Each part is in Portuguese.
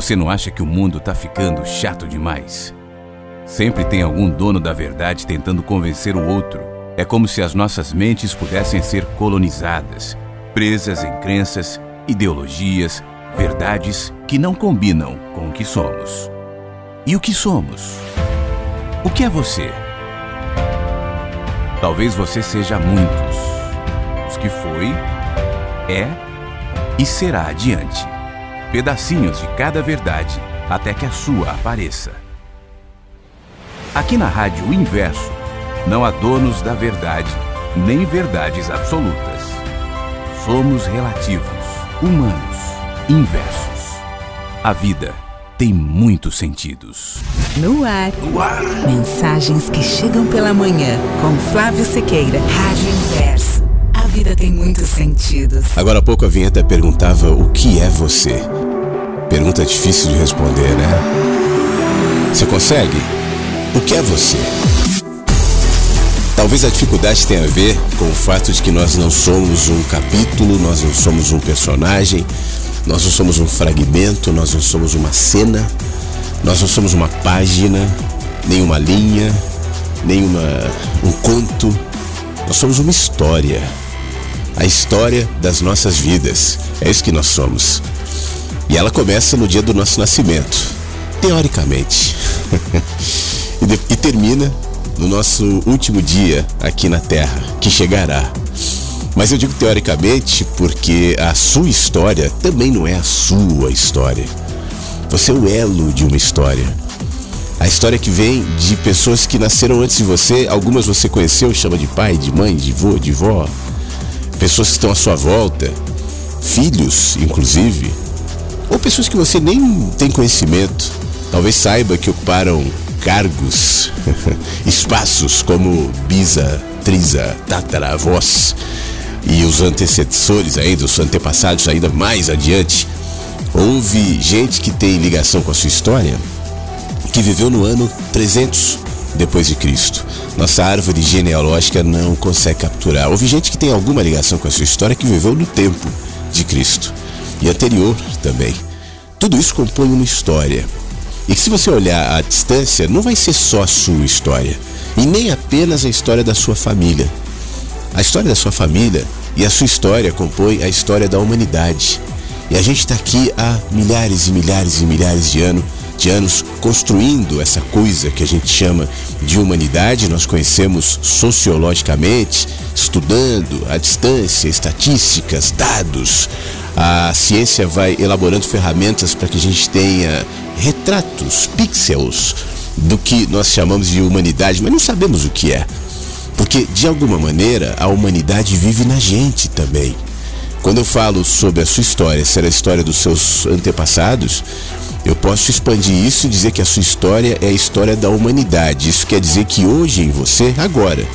Você não acha que o mundo está ficando chato demais? Sempre tem algum dono da verdade tentando convencer o outro. É como se as nossas mentes pudessem ser colonizadas, presas em crenças, ideologias, verdades que não combinam com o que somos. E o que somos? O que é você? Talvez você seja muitos. Os que foi, é e será adiante. Pedacinhos de cada verdade até que a sua apareça. Aqui na Rádio o Inverso, não há donos da verdade, nem verdades absolutas. Somos relativos, humanos, inversos. A vida tem muitos sentidos. No ar. No ar. Mensagens que chegam pela manhã com Flávio Sequeira. Rádio Inverso. Vida tem muitos sentidos. Agora há pouco a vinheta perguntava o que é você. Pergunta difícil de responder, né? Você consegue? O que é você? Talvez a dificuldade tenha a ver com o fato de que nós não somos um capítulo, nós não somos um personagem, nós não somos um fragmento, nós não somos uma cena, nós não somos uma página, nem uma linha, nem uma, um conto. Nós somos uma história. A história das nossas vidas. É isso que nós somos. E ela começa no dia do nosso nascimento, teoricamente. e, termina no nosso último dia aqui na Terra, que chegará. Mas eu digo teoricamente porque a sua história também não é a sua história. Você é o elo de uma história. A história que vem de pessoas que nasceram antes de você, algumas você conheceu, chama de pai, de mãe, de vô, de vó. Pessoas que estão à sua volta, filhos, inclusive, ou pessoas que você nem tem conhecimento. Talvez saiba que ocuparam cargos, espaços como bisa, trisa, tataravós e os antecessores ainda, os antepassados ainda mais adiante. Houve gente que tem ligação com a sua história que viveu no ano 300 depois de Cristo. Nossa árvore genealógica não consegue capturar. Houve gente que tem alguma ligação com a sua história que viveu no tempo de Cristo e anterior também. Tudo isso compõe uma história. E se você olhar à distância, não vai ser só a sua história, e nem apenas a história da sua família. A história da sua família e a sua história compõe a história da humanidade. E a gente está aqui há milhares e milhares e milhares de anos, de anos construindo essa coisa que a gente chama de humanidade. Nós conhecemos sociologicamente, estudando à distância, estatísticas, dados. A ciência vai elaborando ferramentas para que a gente tenha retratos, pixels do que nós chamamos de humanidade, mas não sabemos o que é. Porque, de alguma maneira, a humanidade vive na gente também. Quando eu falo sobre a sua história, ser a história dos seus antepassados, eu posso expandir isso e dizer que a sua história é a história da humanidade. Isso quer dizer que hoje em você, agora,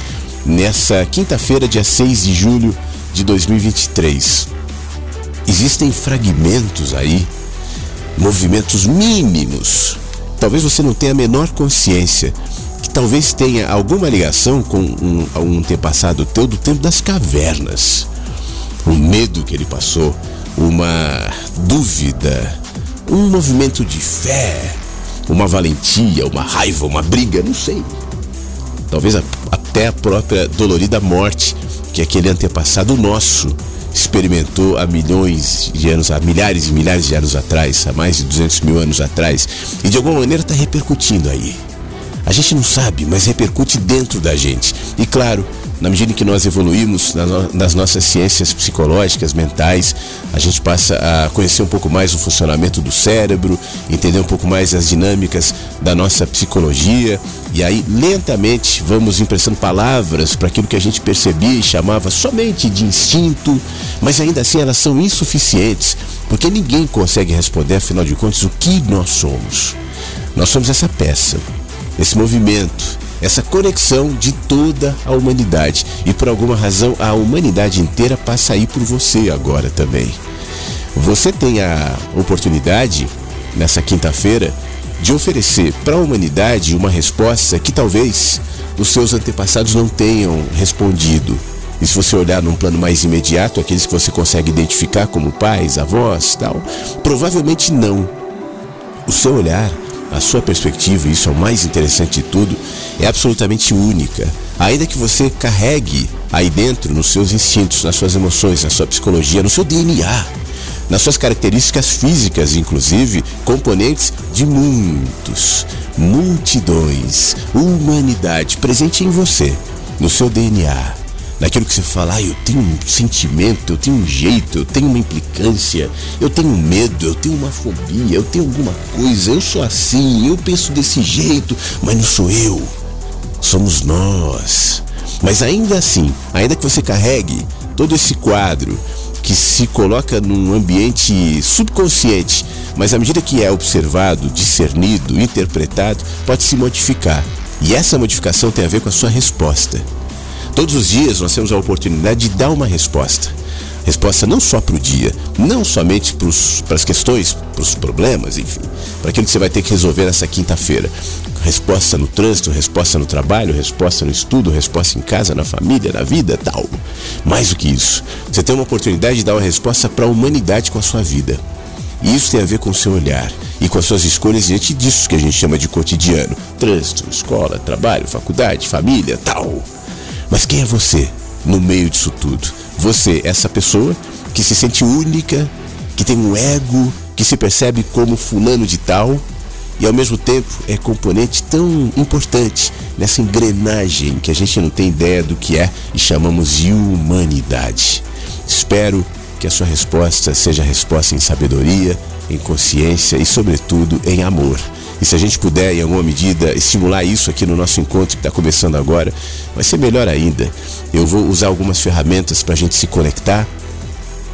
nessa quinta-feira, dia 6 de julho de 2023, existem fragmentos aí, movimentos mínimos. Talvez você não tenha a menor consciência que talvez tenha alguma ligação com um, um antepassado teu do tempo das cavernas. O medo que ele passou, uma dúvida, um movimento de fé, uma valentia, uma raiva, uma briga, não sei. Talvez a, até a própria dolorida morte que aquele antepassado nosso experimentou há milhões de anos, há milhares e milhares de anos atrás, há mais de 200 mil anos atrás, e de alguma maneira está repercutindo aí. A gente não sabe, mas repercute dentro da gente. E claro, na medida em que nós evoluímos nas nossas ciências psicológicas, mentais, a gente passa a conhecer um pouco mais o funcionamento do cérebro, entender um pouco mais as dinâmicas da nossa psicologia, e aí lentamente vamos impressando palavras para aquilo que a gente percebia e chamava somente de instinto, mas ainda assim elas são insuficientes, porque ninguém consegue responder, afinal de contas, o que nós somos. Nós somos essa peça esse movimento, essa conexão de toda a humanidade. E por alguma razão a humanidade inteira passa aí por você agora também. Você tem a oportunidade, nessa quinta-feira, de oferecer para a humanidade uma resposta que talvez os seus antepassados não tenham respondido. E se você olhar num plano mais imediato, aqueles que você consegue identificar como pais, avós, tal, provavelmente não. o seu olhar, a sua perspectiva, isso é o mais interessante de tudo, é absolutamente única. Ainda que você carregue aí dentro, nos seus instintos, nas suas emoções, na sua psicologia, no seu DNA, nas suas características físicas, inclusive, componentes de muitos, multidões, humanidade presente em você, no seu DNA, naquilo que você fala, ah, eu tenho um sentimento, eu tenho um jeito, eu tenho uma implicância, eu tenho medo, eu tenho uma fobia, eu tenho alguma coisa, eu sou assim, eu penso desse jeito, mas não sou eu. Somos nós. Mas ainda assim, ainda que você carregue todo esse quadro que se coloca num ambiente subconsciente, mas à medida que é observado, discernido, interpretado, pode se modificar. E essa modificação tem a ver com a sua resposta. Todos os dias nós temos a oportunidade de dar uma resposta. Resposta não só para o dia, não somente para as questões, para os problemas, enfim, para aquilo que você vai ter que resolver nessa quinta-feira. Resposta no trânsito, resposta no trabalho, resposta no estudo, resposta em casa, na família, na vida, tal. Mais do que isso, você tem uma oportunidade de dar uma resposta para a humanidade com a sua vida. E isso tem a ver com o seu olhar e com as suas escolhas diante disso que a gente chama de cotidiano: trânsito, escola, trabalho, faculdade, família, tal. Mas quem é você no meio disso tudo? Você, essa pessoa que se sente única, que tem um ego, que se percebe como fulano de tal e ao mesmo tempo é componente tão importante nessa engrenagem que a gente não tem ideia do que é e chamamos de humanidade. Espero que a sua resposta seja resposta em sabedoria, em consciência e, sobretudo, em amor. E se a gente puder, em alguma medida, estimular isso aqui no nosso encontro que está começando agora, vai ser melhor ainda. Eu vou usar algumas ferramentas para a gente se conectar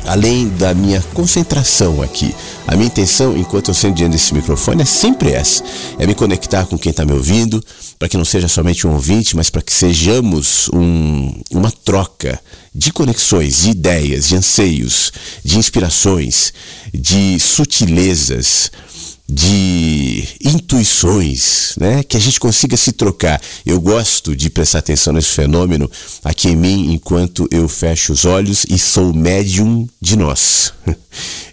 além da minha concentração aqui. A minha intenção, enquanto eu sento diante desse microfone, é sempre essa: é me conectar com quem está me ouvindo, para que não seja somente um ouvinte, mas para que sejamos um, uma troca de conexões, de ideias, de anseios, de inspirações, de sutilezas de intuições, né? Que a gente consiga se trocar. Eu gosto de prestar atenção nesse fenômeno aqui em mim enquanto eu fecho os olhos e sou médium de nós.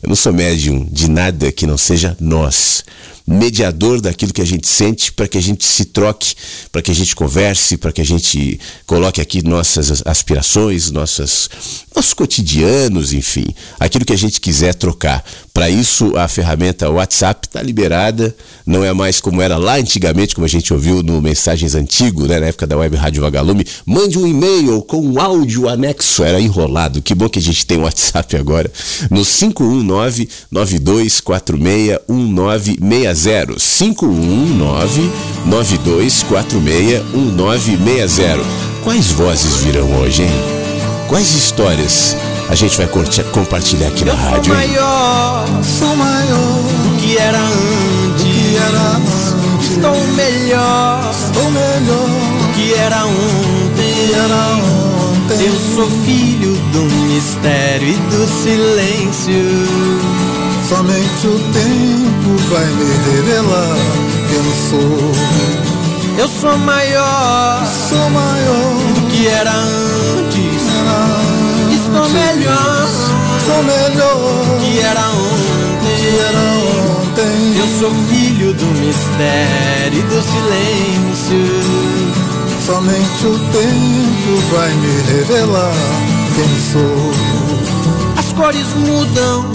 Eu não sou médium de nada que não seja nós mediador daquilo que a gente sente para que a gente se troque, para que a gente converse, para que a gente coloque aqui nossas aspirações, nossas, nossos cotidianos, enfim, aquilo que a gente quiser trocar. Para isso, a ferramenta WhatsApp está liberada, não é mais como era lá antigamente, como a gente ouviu no Mensagens Antigo, né, na época da Web Rádio Vagalume. Mande um e-mail com um áudio anexo, era enrolado. Que bom que a gente tem o WhatsApp agora, no 519 9246 1960 519 9246 1960. Quais vozes virão hoje, hein? Quais histórias a gente vai compartilhar aqui na Eu rádio? Sou maior, sou maior do que era antes. que era antes. Estou melhor Estou melhor do que era ontem. que era ontem. Eu sou filho do mistério e do silêncio. Somente o tempo vai me revelar quem eu sou. Eu sou maior Sou maior do que era antes. era antes. Estou melhor Sou melhor do que era que era ontem. ontem. Eu sou filho do mistério e do silêncio. Somente o tempo vai me revelar quem sou. As cores mudam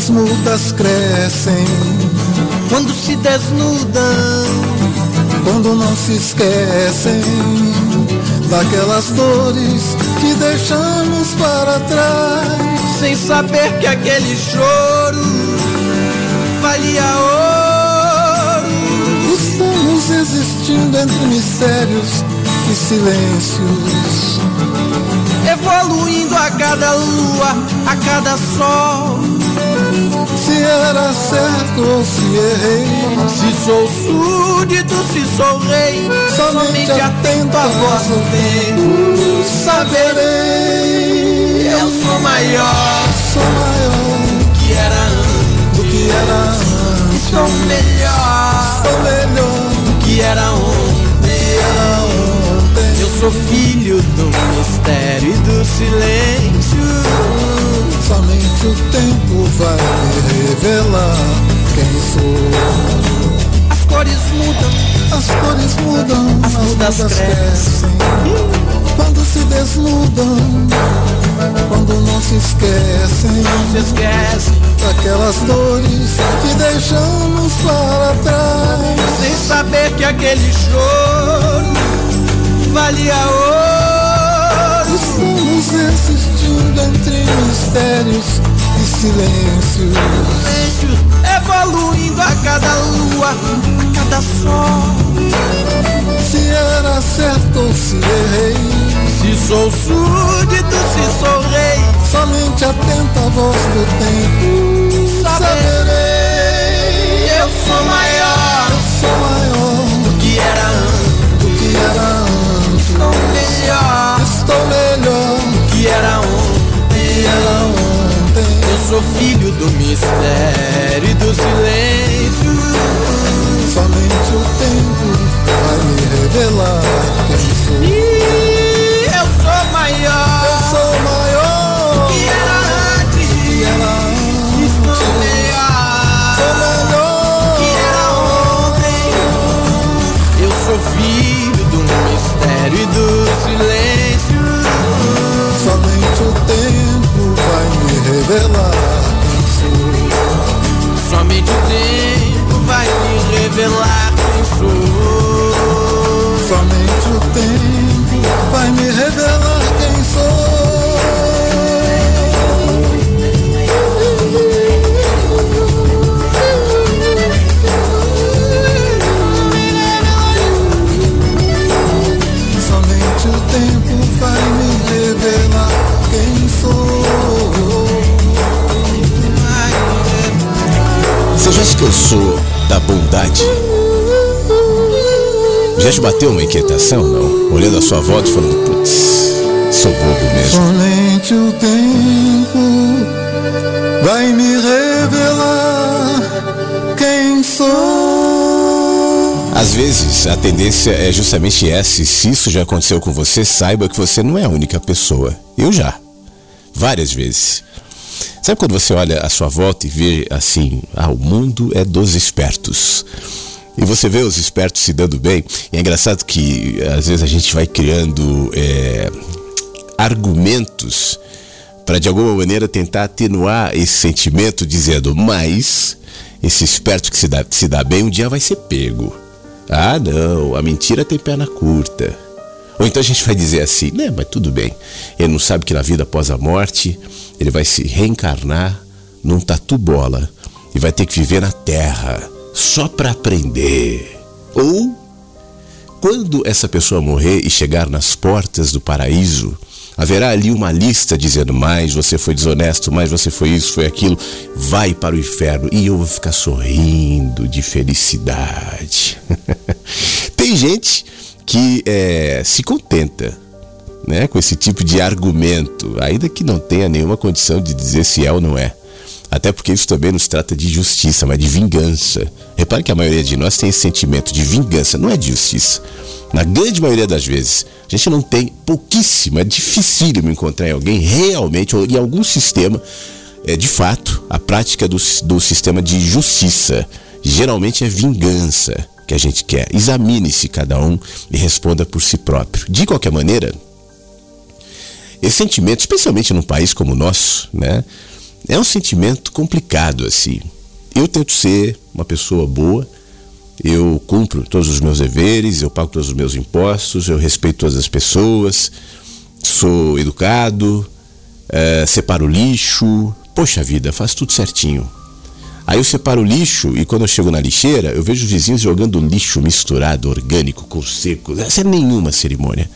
As mudas crescem quando se desnudam. quando não se esquecem daquelas dores que deixamos para trás. sem saber que aquele choro valia ouro. Estamos existindo entre mistérios e silêncios. Evoluindo a cada lua, a cada sol. Se era certo ou se errei, Se sou súdito, se sou rei, somente atento à voz do tempo. Saberei, eu sou maior sou maior do que era antes. do que era antes. Sou melhor Sou melhor do que era ontem. era ontem. Eu sou filho do mistério e do silêncio. Somente o tempo vai me revelar quem sou. As cores mudam, As cores mudam, As mudas crescem. Quando se desnudam, quando não se esquecem não se esquece. daquelas dores que deixamos para trás. Sem saber que aquele choro valia ouro. Estamos existindo entre mistérios e silêncios. Silêncios evoluindo a cada lua, a cada sol. Se era certo ou se errei, Se sou súdito, se sou rei, somente atenta à voz do tempo. Saberei, eu sou maior eu sou maior do que era antes. Estou melhor que era ontem. era ontem. Eu sou filho do mistério e do silêncio. Somente o tempo vai me revelar quem sou. E eu sou maior Eu sou maior que era do que antes. era antes. Estou Sou melhor melhor do que era ontem. Eu sou filho do mistério e do silêncio. Revelar sou. Somente o tempo vai me revelar quem sou. Somente o tempo vai me revelar Se cansou da bondade? Já te bateu uma inquietação, não? Olhando a sua volta e falando, putz, sou bobo mesmo. Somente o tempo vai me revelar quem sou. Às vezes, a tendência é justamente essa. E se isso já aconteceu com você, saiba que você não é a única pessoa. Eu já. Várias vezes. Sabe quando você olha à sua volta e vê assim, ah, o mundo é dos espertos. E você vê os espertos se dando bem. E é engraçado que às vezes a gente vai criando é, argumentos para de alguma maneira tentar atenuar esse sentimento, dizendo, mas esse esperto que se dá, se dá bem um dia vai ser pego. Ah, não, a mentira tem perna curta. Ou então a gente vai dizer assim, né, mas tudo bem. Ele não sabe que na vida após a morte, ele vai se reencarnar num tatu bola e vai ter que viver na terra só para aprender. Ou quando essa pessoa morrer e chegar nas portas do paraíso, haverá ali uma lista dizendo mais você foi desonesto, mais você foi isso, foi aquilo, vai para o inferno e eu vou ficar sorrindo de felicidade. Tem gente que é, se contenta né, com esse tipo de argumento, ainda que não tenha nenhuma condição de dizer se é ou não é. Até porque isso também nos trata de justiça, mas de vingança. Repare que a maioria de nós tem esse sentimento de vingança, não é de justiça. Na grande maioria das vezes, a gente não tem pouquíssimo, é dificílimo encontrar em alguém realmente, ou em algum sistema, é, de fato, a prática do, do sistema de justiça. Geralmente é vingança que a gente quer. Examine-se cada um e responda por si próprio. De qualquer maneira, esse sentimento, especialmente num país como o nosso, né? É um sentimento complicado assim. Eu tento ser uma pessoa boa, eu cumpro todos os meus deveres, eu pago todos os meus impostos, eu respeito todas as pessoas, sou educado, é, separo lixo, poxa vida, faço tudo certinho. Aí eu separo o lixo e quando eu chego na lixeira, eu vejo os vizinhos jogando lixo misturado, orgânico, com seco, sem nenhuma cerimônia.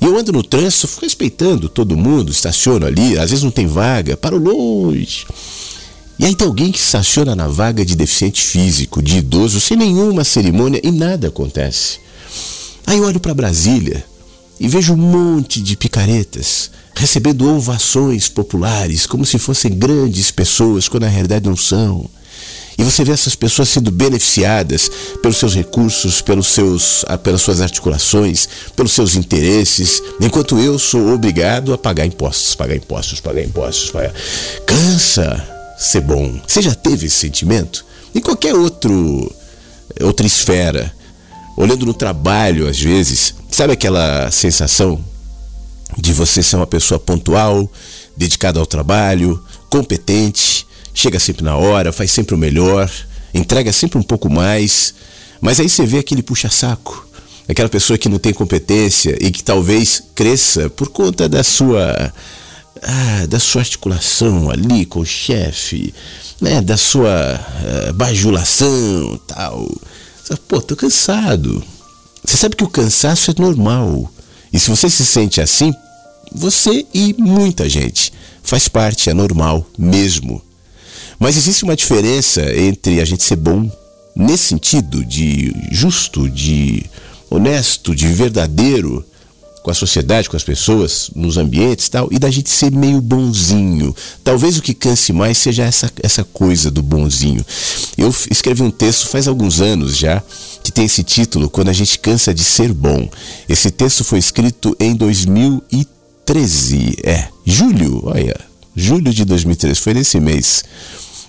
E eu ando no trânsito, fico respeitando todo mundo, estaciono ali, às vezes não tem vaga, paro longe. E aí tem alguém que estaciona na vaga de deficiente físico, de idoso, sem nenhuma cerimônia e nada acontece. Aí eu olho para Brasília e vejo um monte de picaretas recebendo ovações populares, como se fossem grandes pessoas, quando na realidade não são. E você vê essas pessoas sendo beneficiadas pelos seus recursos, pelos seus, pelas suas articulações, pelos seus interesses, enquanto eu sou obrigado a pagar impostos, pagar impostos, pagar impostos. Pagar... Cansa ser bom. Você já teve esse sentimento? em qualquer outro outra esfera, olhando no trabalho às vezes, sabe aquela sensação de você ser uma pessoa pontual, dedicada ao trabalho, competente, chega sempre na hora, faz sempre o melhor, entrega sempre um pouco mais, mas aí você vê aquele puxa-saco, aquela pessoa que não tem competência e que talvez cresça por conta da sua ah, da sua articulação ali com o chefe, né, da sua uh, bajulação, tal. Pô, tô cansado. Você sabe que o cansaço é normal. E se você se sente assim, você e muita gente faz parte, é normal mesmo. Mas existe uma diferença entre a gente ser bom nesse sentido de justo, de honesto, de verdadeiro com a sociedade, com as pessoas, nos ambientes e tal, e da gente ser meio bonzinho. Talvez o que canse mais seja essa, essa coisa do bonzinho. Eu escrevi um texto faz alguns anos já, que tem esse título, Quando a gente cansa de ser bom. Esse texto foi escrito em 2013, é, julho, olha, julho de 2013, foi nesse mês.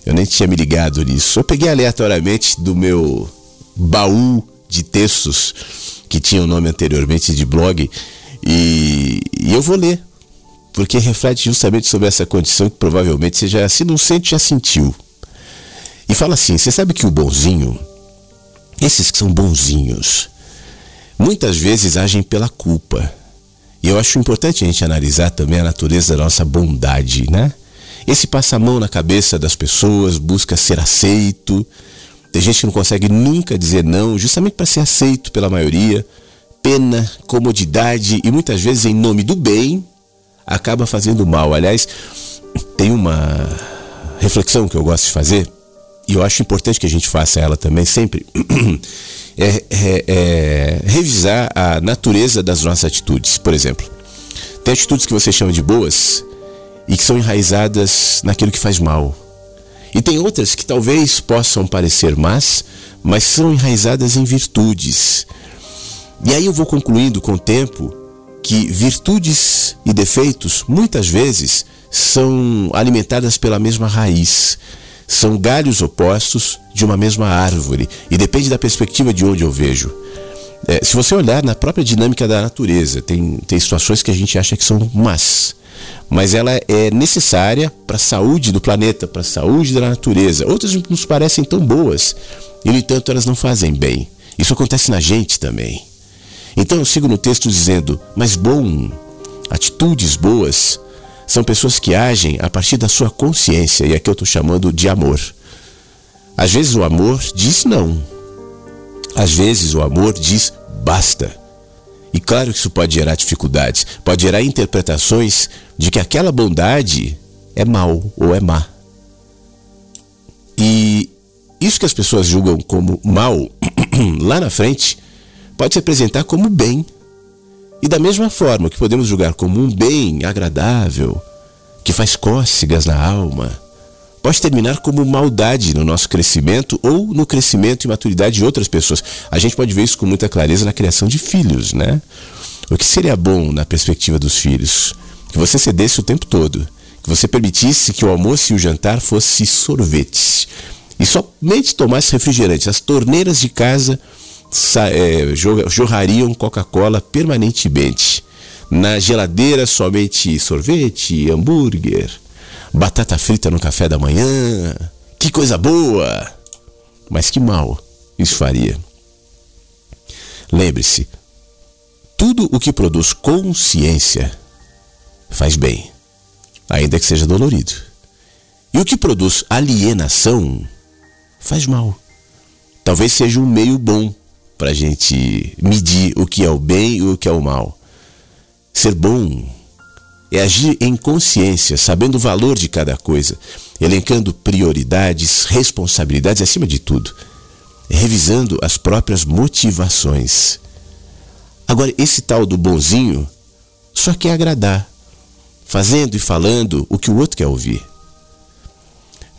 Eu nem tinha me ligado nisso. Eu peguei aleatoriamente do meu baú de textos que tinha o nome anteriormente de blog e, e eu vou ler, porque reflete justamente sobre essa condição que provavelmente você já, se não sente, já sentiu. E fala assim: você sabe que o bonzinho, esses que são bonzinhos, muitas vezes agem pela culpa. E eu acho importante a gente analisar também a natureza da nossa bondade, né? Esse passa a mão na cabeça das pessoas, busca ser aceito. Tem gente que não consegue nunca dizer não, justamente para ser aceito pela maioria pena, comodidade e muitas vezes em nome do bem acaba fazendo mal. Aliás, tem uma reflexão que eu gosto de fazer e eu acho importante que a gente faça ela também sempre. É, é, é, revisar a natureza das nossas atitudes. Por exemplo, tem atitudes que você chama de boas e que são enraizadas naquilo que faz mal. E tem outras que talvez possam parecer más, mas são enraizadas em virtudes. E aí eu vou concluindo com o tempo que virtudes e defeitos muitas vezes são alimentadas pela mesma raiz. São galhos opostos de uma mesma árvore e depende da perspectiva de onde eu vejo. É, se você olhar na própria dinâmica da natureza, tem, tem situações que a gente acha que são más, mas ela é necessária para a saúde do planeta, para a saúde da natureza. Outras nos parecem tão boas e, no entanto, elas não fazem bem. Isso acontece na gente também. Então eu sigo no texto dizendo: Mas bom, atitudes boas são pessoas que agem a partir da sua consciência, e aqui eu estou chamando de amor. Às vezes o amor diz não, às vezes o amor diz basta. E claro que isso pode gerar dificuldades, pode gerar interpretações de que aquela bondade é mal ou é má. E isso que as pessoas julgam como mal, lá na frente, pode se apresentar como bem. E da mesma forma que podemos julgar como um bem agradável, que faz cócegas na alma, pode terminar como maldade no nosso crescimento ou no crescimento e maturidade de outras pessoas. A gente pode ver isso com muita clareza na criação de filhos, né? O que seria bom na perspectiva dos filhos? Que você cedesse o tempo todo, que você permitisse que o almoço e o jantar fossem sorvetes e somente tomasse refrigerantes. As torneiras de casa é, jorrariam Coca-Cola permanentemente. Na geladeira, somente sorvete, hambúrguer, batata frita no café da manhã. Que coisa boa! Mas que mal isso faria. Lembre-se, tudo o que produz consciência faz bem, ainda que seja dolorido. E o que produz alienação faz mal. Talvez seja um meio bom para a gente medir o que é o bem e o que é o mal. Ser bom é agir em consciência, sabendo o valor de cada coisa, elencando prioridades, responsabilidades acima de tudo, revisando as próprias motivações. Agora, esse tal do bonzinho só quer agradar, fazendo e falando o que o outro quer ouvir.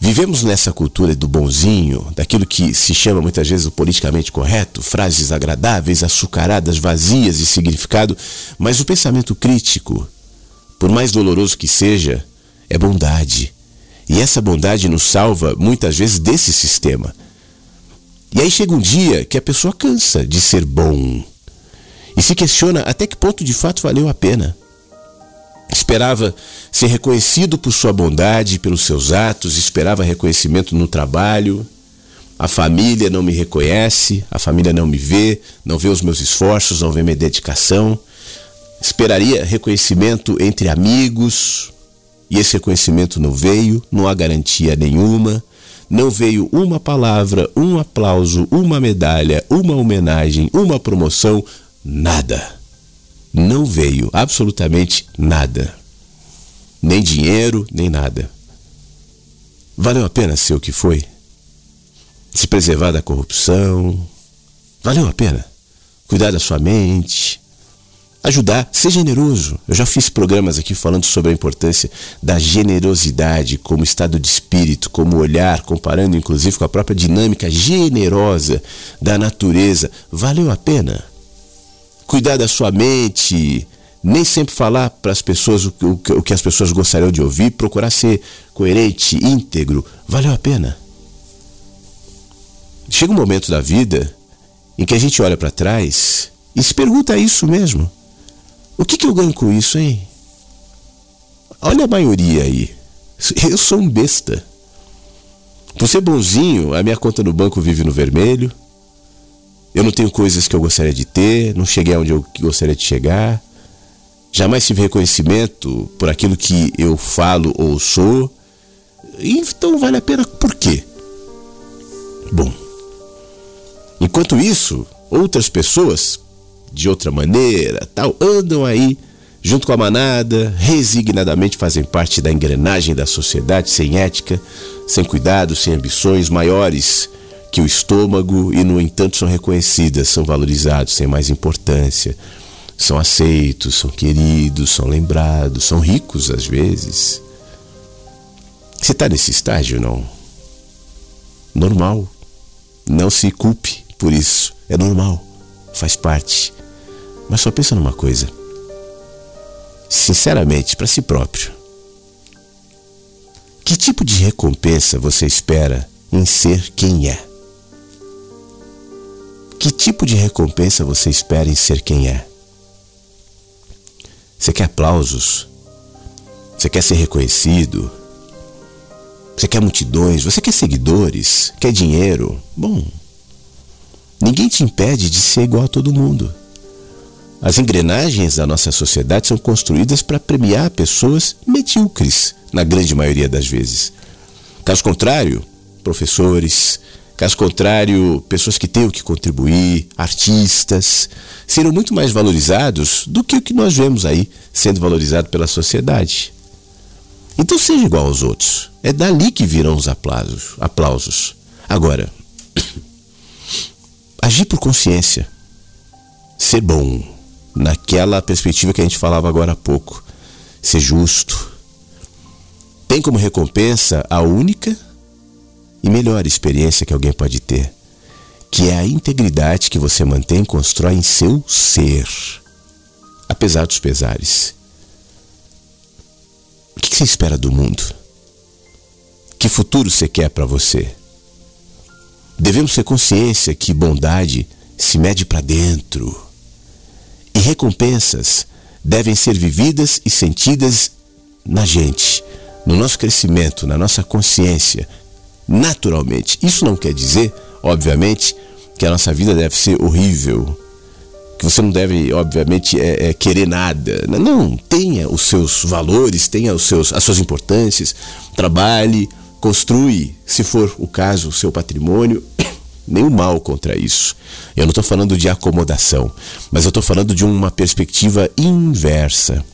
Vivemos nessa cultura do bonzinho, daquilo que se chama muitas vezes o politicamente correto, frases agradáveis, açucaradas, vazias de significado, mas o pensamento crítico, por mais doloroso que seja, é bondade. E essa bondade nos salva muitas vezes desse sistema. E aí chega um dia que a pessoa cansa de ser bom e se questiona até que ponto de fato valeu a pena. Esperava ser reconhecido por sua bondade, pelos seus atos, esperava reconhecimento no trabalho. A família não me reconhece, a família não me vê, não vê os meus esforços, não vê minha dedicação. Esperaria reconhecimento entre amigos, e esse reconhecimento não veio, não há garantia nenhuma. Não veio uma palavra, um aplauso, uma medalha, uma homenagem, uma promoção, nada. Não veio absolutamente nada. Nem dinheiro, nem nada. Valeu a pena ser o que foi? Se preservar da corrupção? Valeu a pena? Cuidar da sua mente? Ajudar, ser generoso. Eu já fiz programas aqui falando sobre a importância da generosidade como estado de espírito, como olhar, comparando inclusive com a própria dinâmica generosa da natureza. Valeu a pena? Cuidar da sua mente, nem sempre falar para as pessoas o, o, o que as pessoas gostariam de ouvir, procurar ser coerente, íntegro. Valeu a pena? Chega um momento da vida em que a gente olha para trás e se pergunta isso mesmo. O que, que eu ganho com isso, hein? Olha a maioria aí. Eu sou um besta. Por ser bonzinho, a minha conta no banco vive no vermelho. Eu não tenho coisas que eu gostaria de ter, não cheguei aonde eu gostaria de chegar. Jamais tive reconhecimento por aquilo que eu falo ou sou. Então vale a pena por quê? Bom, enquanto isso, outras pessoas de outra maneira, tal, andam aí junto com a manada, resignadamente fazem parte da engrenagem da sociedade, sem ética, sem cuidado, sem ambições maiores que o estômago e, no entanto, são reconhecidas, são valorizados, têm mais importância, são aceitos, são queridos, são lembrados, são ricos às vezes. Você está nesse estágio, não? Normal. Não se culpe por isso. É normal. Faz parte. Mas só pensa numa coisa. Sinceramente, para si próprio. Que tipo de recompensa você espera em ser quem é? Que tipo de recompensa você espera em ser quem é? Você quer aplausos? Você quer ser reconhecido? Você quer multidões? Você quer seguidores? Quer dinheiro? Bom, ninguém te impede de ser igual a todo mundo. As engrenagens da nossa sociedade são construídas para premiar pessoas medíocres, na grande maioria das vezes. Caso contrário, professores, caso contrário, pessoas que têm o que contribuir, artistas, serão muito mais valorizados do que o que nós vemos aí sendo valorizado pela sociedade. Então seja igual aos outros. É dali que virão os aplausos. aplausos. Agora, agir por consciência, ser bom, naquela perspectiva que a gente falava agora há pouco. Ser justo. Tem como recompensa a única e melhor experiência que alguém pode ter, que é a integridade que você mantém e constrói em seu ser, apesar dos pesares. O que você espera do mundo? Que futuro você quer para você? Devemos ter consciência que bondade se mede para dentro e recompensas devem ser vividas e sentidas na gente, no nosso crescimento, na nossa consciência, naturalmente. Isso não quer dizer, obviamente, que a nossa vida deve ser horrível, que você não deve, obviamente, é, é, querer nada. Não, tenha os seus valores, tenha os seus, as suas importâncias, trabalhe, construi, se for o caso, o seu patrimônio nenhum mal contra isso. Eu não estou falando de acomodação, mas eu estou falando de uma perspectiva inversa.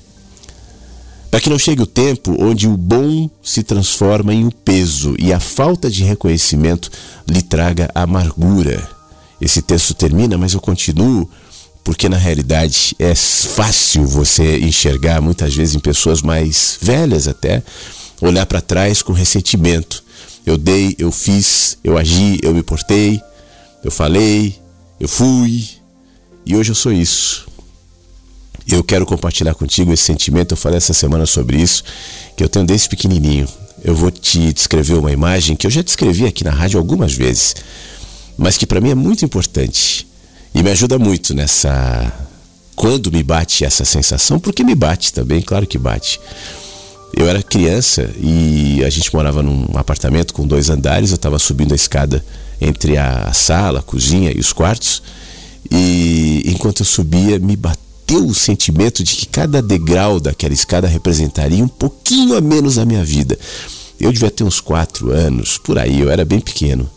Para que não chegue o tempo onde o bom se transforma em um peso e a falta de reconhecimento lhe traga amargura. Esse texto termina, mas eu continuo porque na realidade é fácil você enxergar muitas vezes em pessoas mais velhas até olhar para trás com ressentimento eu dei, eu fiz, eu agi, eu me portei, eu falei, eu fui e hoje eu sou isso. Eu quero compartilhar contigo esse sentimento. Eu falei essa semana sobre isso, que eu tenho desde pequenininho. Eu vou te descrever uma imagem que eu já descrevi aqui na rádio algumas vezes. mas que para mim é muito importante e me ajuda muito nessa quando me bate essa sensação, porque me bate também, claro que bate. Eu era criança e a gente morava num apartamento com dois andares, eu estava subindo a escada entre a sala, a cozinha e os quartos, e enquanto eu subia, me bateu o sentimento de que cada degrau daquela escada representaria um pouquinho a menos a minha vida. Eu devia ter uns quatro anos, por aí, eu era bem pequeno.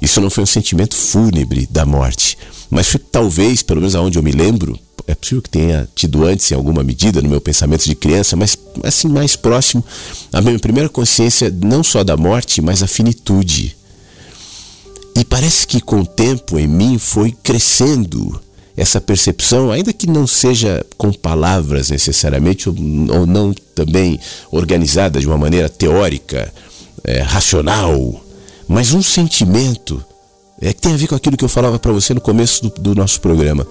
Isso não foi um sentimento fúnebre da morte, mas foi talvez, pelo menos aonde eu me lembro, é possível que tenha tido antes em alguma medida no meu pensamento de criança, mas assim mais próximo a minha primeira consciência não só da morte, mas a finitude. E parece que com o tempo em mim foi crescendo essa percepção, ainda que não seja com palavras necessariamente, ou não também organizada de uma maneira teórica, é, racional, mas um sentimento é que tem a ver com aquilo que eu falava para você no começo do, do nosso programa.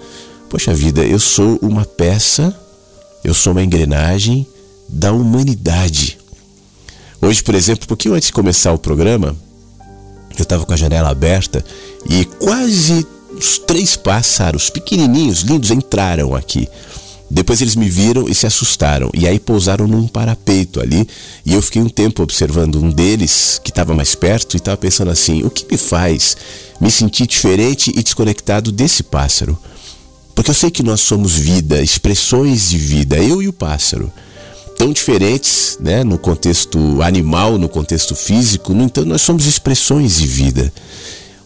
Poxa vida, eu sou uma peça, eu sou uma engrenagem da humanidade. Hoje, por exemplo, um pouquinho antes de começar o programa, eu estava com a janela aberta e quase os três pássaros pequenininhos, lindos, entraram aqui. Depois eles me viram e se assustaram. E aí pousaram num parapeito ali. E eu fiquei um tempo observando um deles, que estava mais perto, e estava pensando assim: o que me faz me sentir diferente e desconectado desse pássaro? Porque eu sei que nós somos vida, expressões de vida, eu e o pássaro. Tão diferentes, né, no contexto animal, no contexto físico, no entanto, nós somos expressões de vida.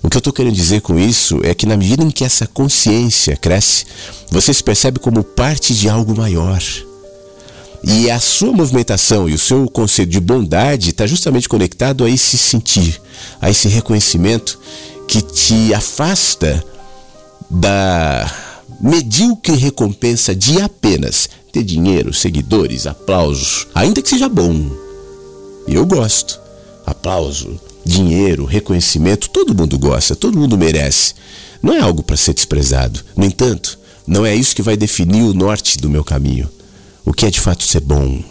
O que eu estou querendo dizer com isso é que na medida em que essa consciência cresce, você se percebe como parte de algo maior. E a sua movimentação e o seu conceito de bondade está justamente conectado a esse sentir, a esse reconhecimento que te afasta da medíocre recompensa de apenas ter dinheiro, seguidores, aplausos, ainda que seja bom. Eu gosto. Aplauso, dinheiro, reconhecimento, todo mundo gosta, todo mundo merece. Não é algo para ser desprezado. No entanto, não é isso que vai definir o norte do meu caminho. O que é de fato ser bom.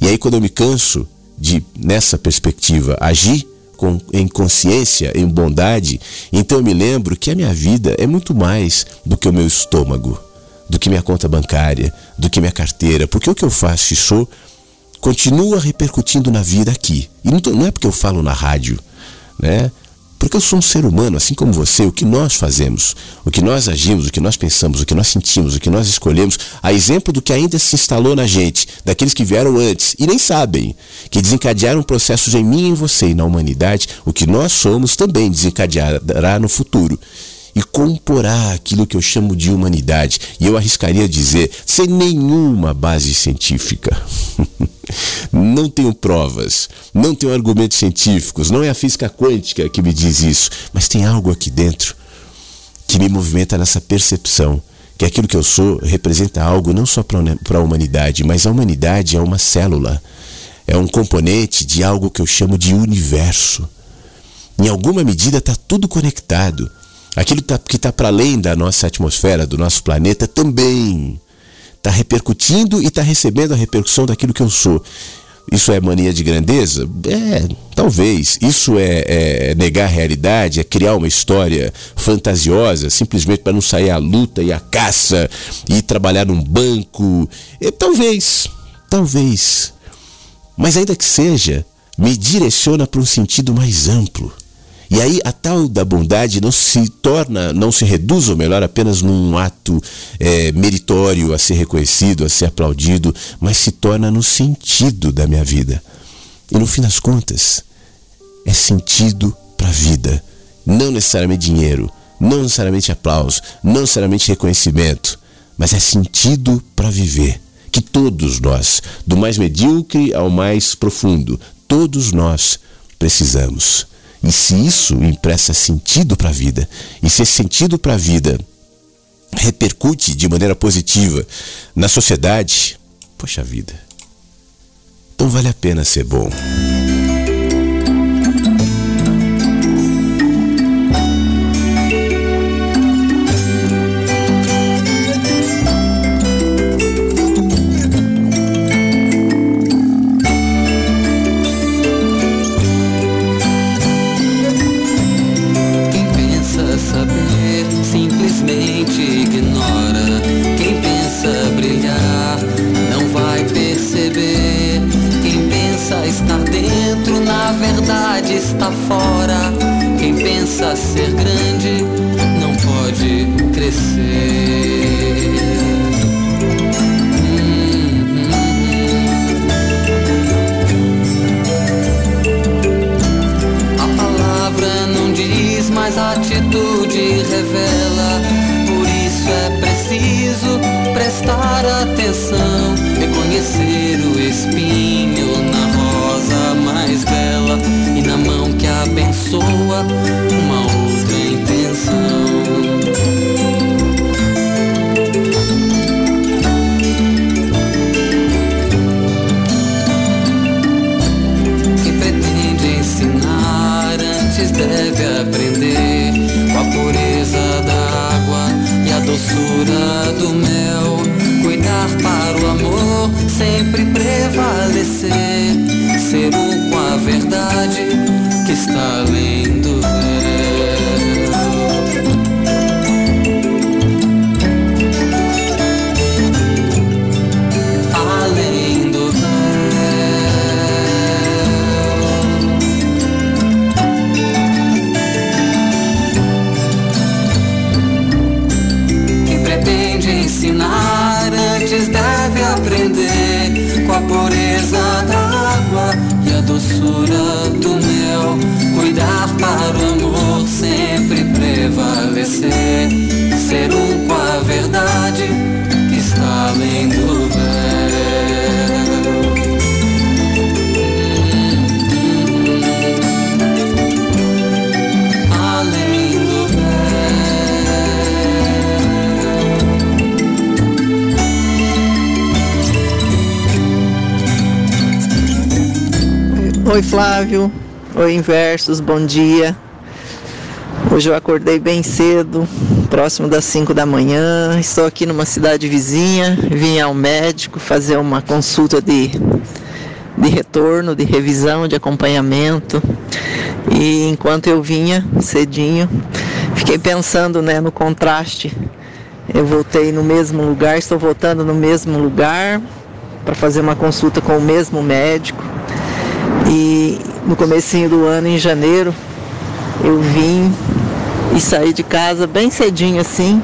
E aí, quando eu me canso de, nessa perspectiva, agir com, em consciência, em bondade, então eu me lembro que a minha vida é muito mais do que o meu estômago, do que minha conta bancária, do que minha carteira, porque o que eu faço e sou continua repercutindo na vida aqui. E não, não é porque eu falo na rádio, né? Porque eu sou um ser humano, assim como você, o que nós fazemos, o que nós agimos, o que nós pensamos, o que nós sentimos, o que nós escolhemos, a exemplo do que ainda se instalou na gente, daqueles que vieram antes e nem sabem, que desencadearam processos em mim, em você e na humanidade, o que nós somos também desencadeará no futuro e comporá aquilo que eu chamo de humanidade. E eu arriscaria dizer, sem nenhuma base científica. não tenho provas, não tenho argumentos científicos, não é a física quântica que me diz isso, mas tem algo aqui dentro que me movimenta nessa percepção que aquilo que eu sou representa algo não só para a humanidade, mas a humanidade é uma célula, é um componente de algo que eu chamo de universo. Em alguma medida está tudo conectado. Aquilo tá, que está para além da nossa atmosfera, do nosso planeta, também está repercutindo e está recebendo a repercussão daquilo que eu sou. Isso é mania de grandeza? É, talvez. Isso é, é, negar a realidade, é criar uma história fantasiosa, simplesmente para não sair a luta e a caça e trabalhar num banco? É, talvez, talvez. Mas ainda que seja, me direciona para um sentido mais amplo. E aí a tal da bondade não se torna, não se reduz, ou melhor, apenas num ato é, meritório a ser reconhecido, a ser aplaudido, mas se torna no sentido da minha vida. E no fim das contas, é sentido para a vida. Não necessariamente dinheiro, não necessariamente aplauso, não necessariamente reconhecimento, mas é sentido para viver. Que todos nós, do mais medíocre ao mais profundo, todos nós precisamos. E se isso empresta sentido para a vida, e se esse sentido para a vida repercute de maneira positiva na sociedade, poxa vida, então vale a pena ser bom. dentro, na verdade está fora. Quem pensa ser grande não pode crescer. A palavra não diz, Mas a atitude revela, por isso é preciso prestar atenção, reconhecer o espinho uma outra intenção. Quem pretende ensinar antes deve aprender com a pureza da água e a doçura do mel. Cuidar para o amor sempre prevalecer. Ser um com a verdade que prevalecer. Ser um com a verdade que está além do véu. Oi Flávio, oi Inversos, bom dia. Hoje eu acordei bem cedo, próximo das 5 da manhã. Estou aqui numa cidade vizinha, vim ao médico fazer uma consulta de, de retorno, de revisão, de acompanhamento. E enquanto eu vinha cedinho, fiquei pensando né, no contraste. Eu voltei no mesmo lugar, estou voltando no mesmo lugar para fazer uma consulta com o mesmo médico. E no comecinho do ano, em janeiro, eu vim e saí de casa bem cedinho assim.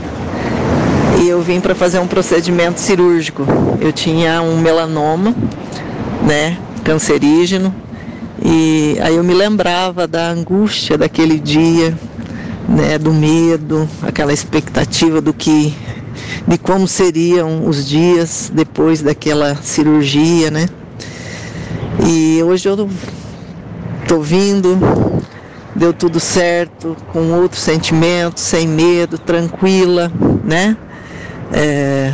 E eu vim para fazer um procedimento cirúrgico. Eu tinha um melanoma, né, cancerígeno. E aí eu me lembrava da angústia daquele dia, né, do medo, aquela expectativa do que de como seriam os dias depois daquela cirurgia, né? E hoje eu tô vindo, deu tudo certo, com outro sentimento, sem medo, tranquila, né? É,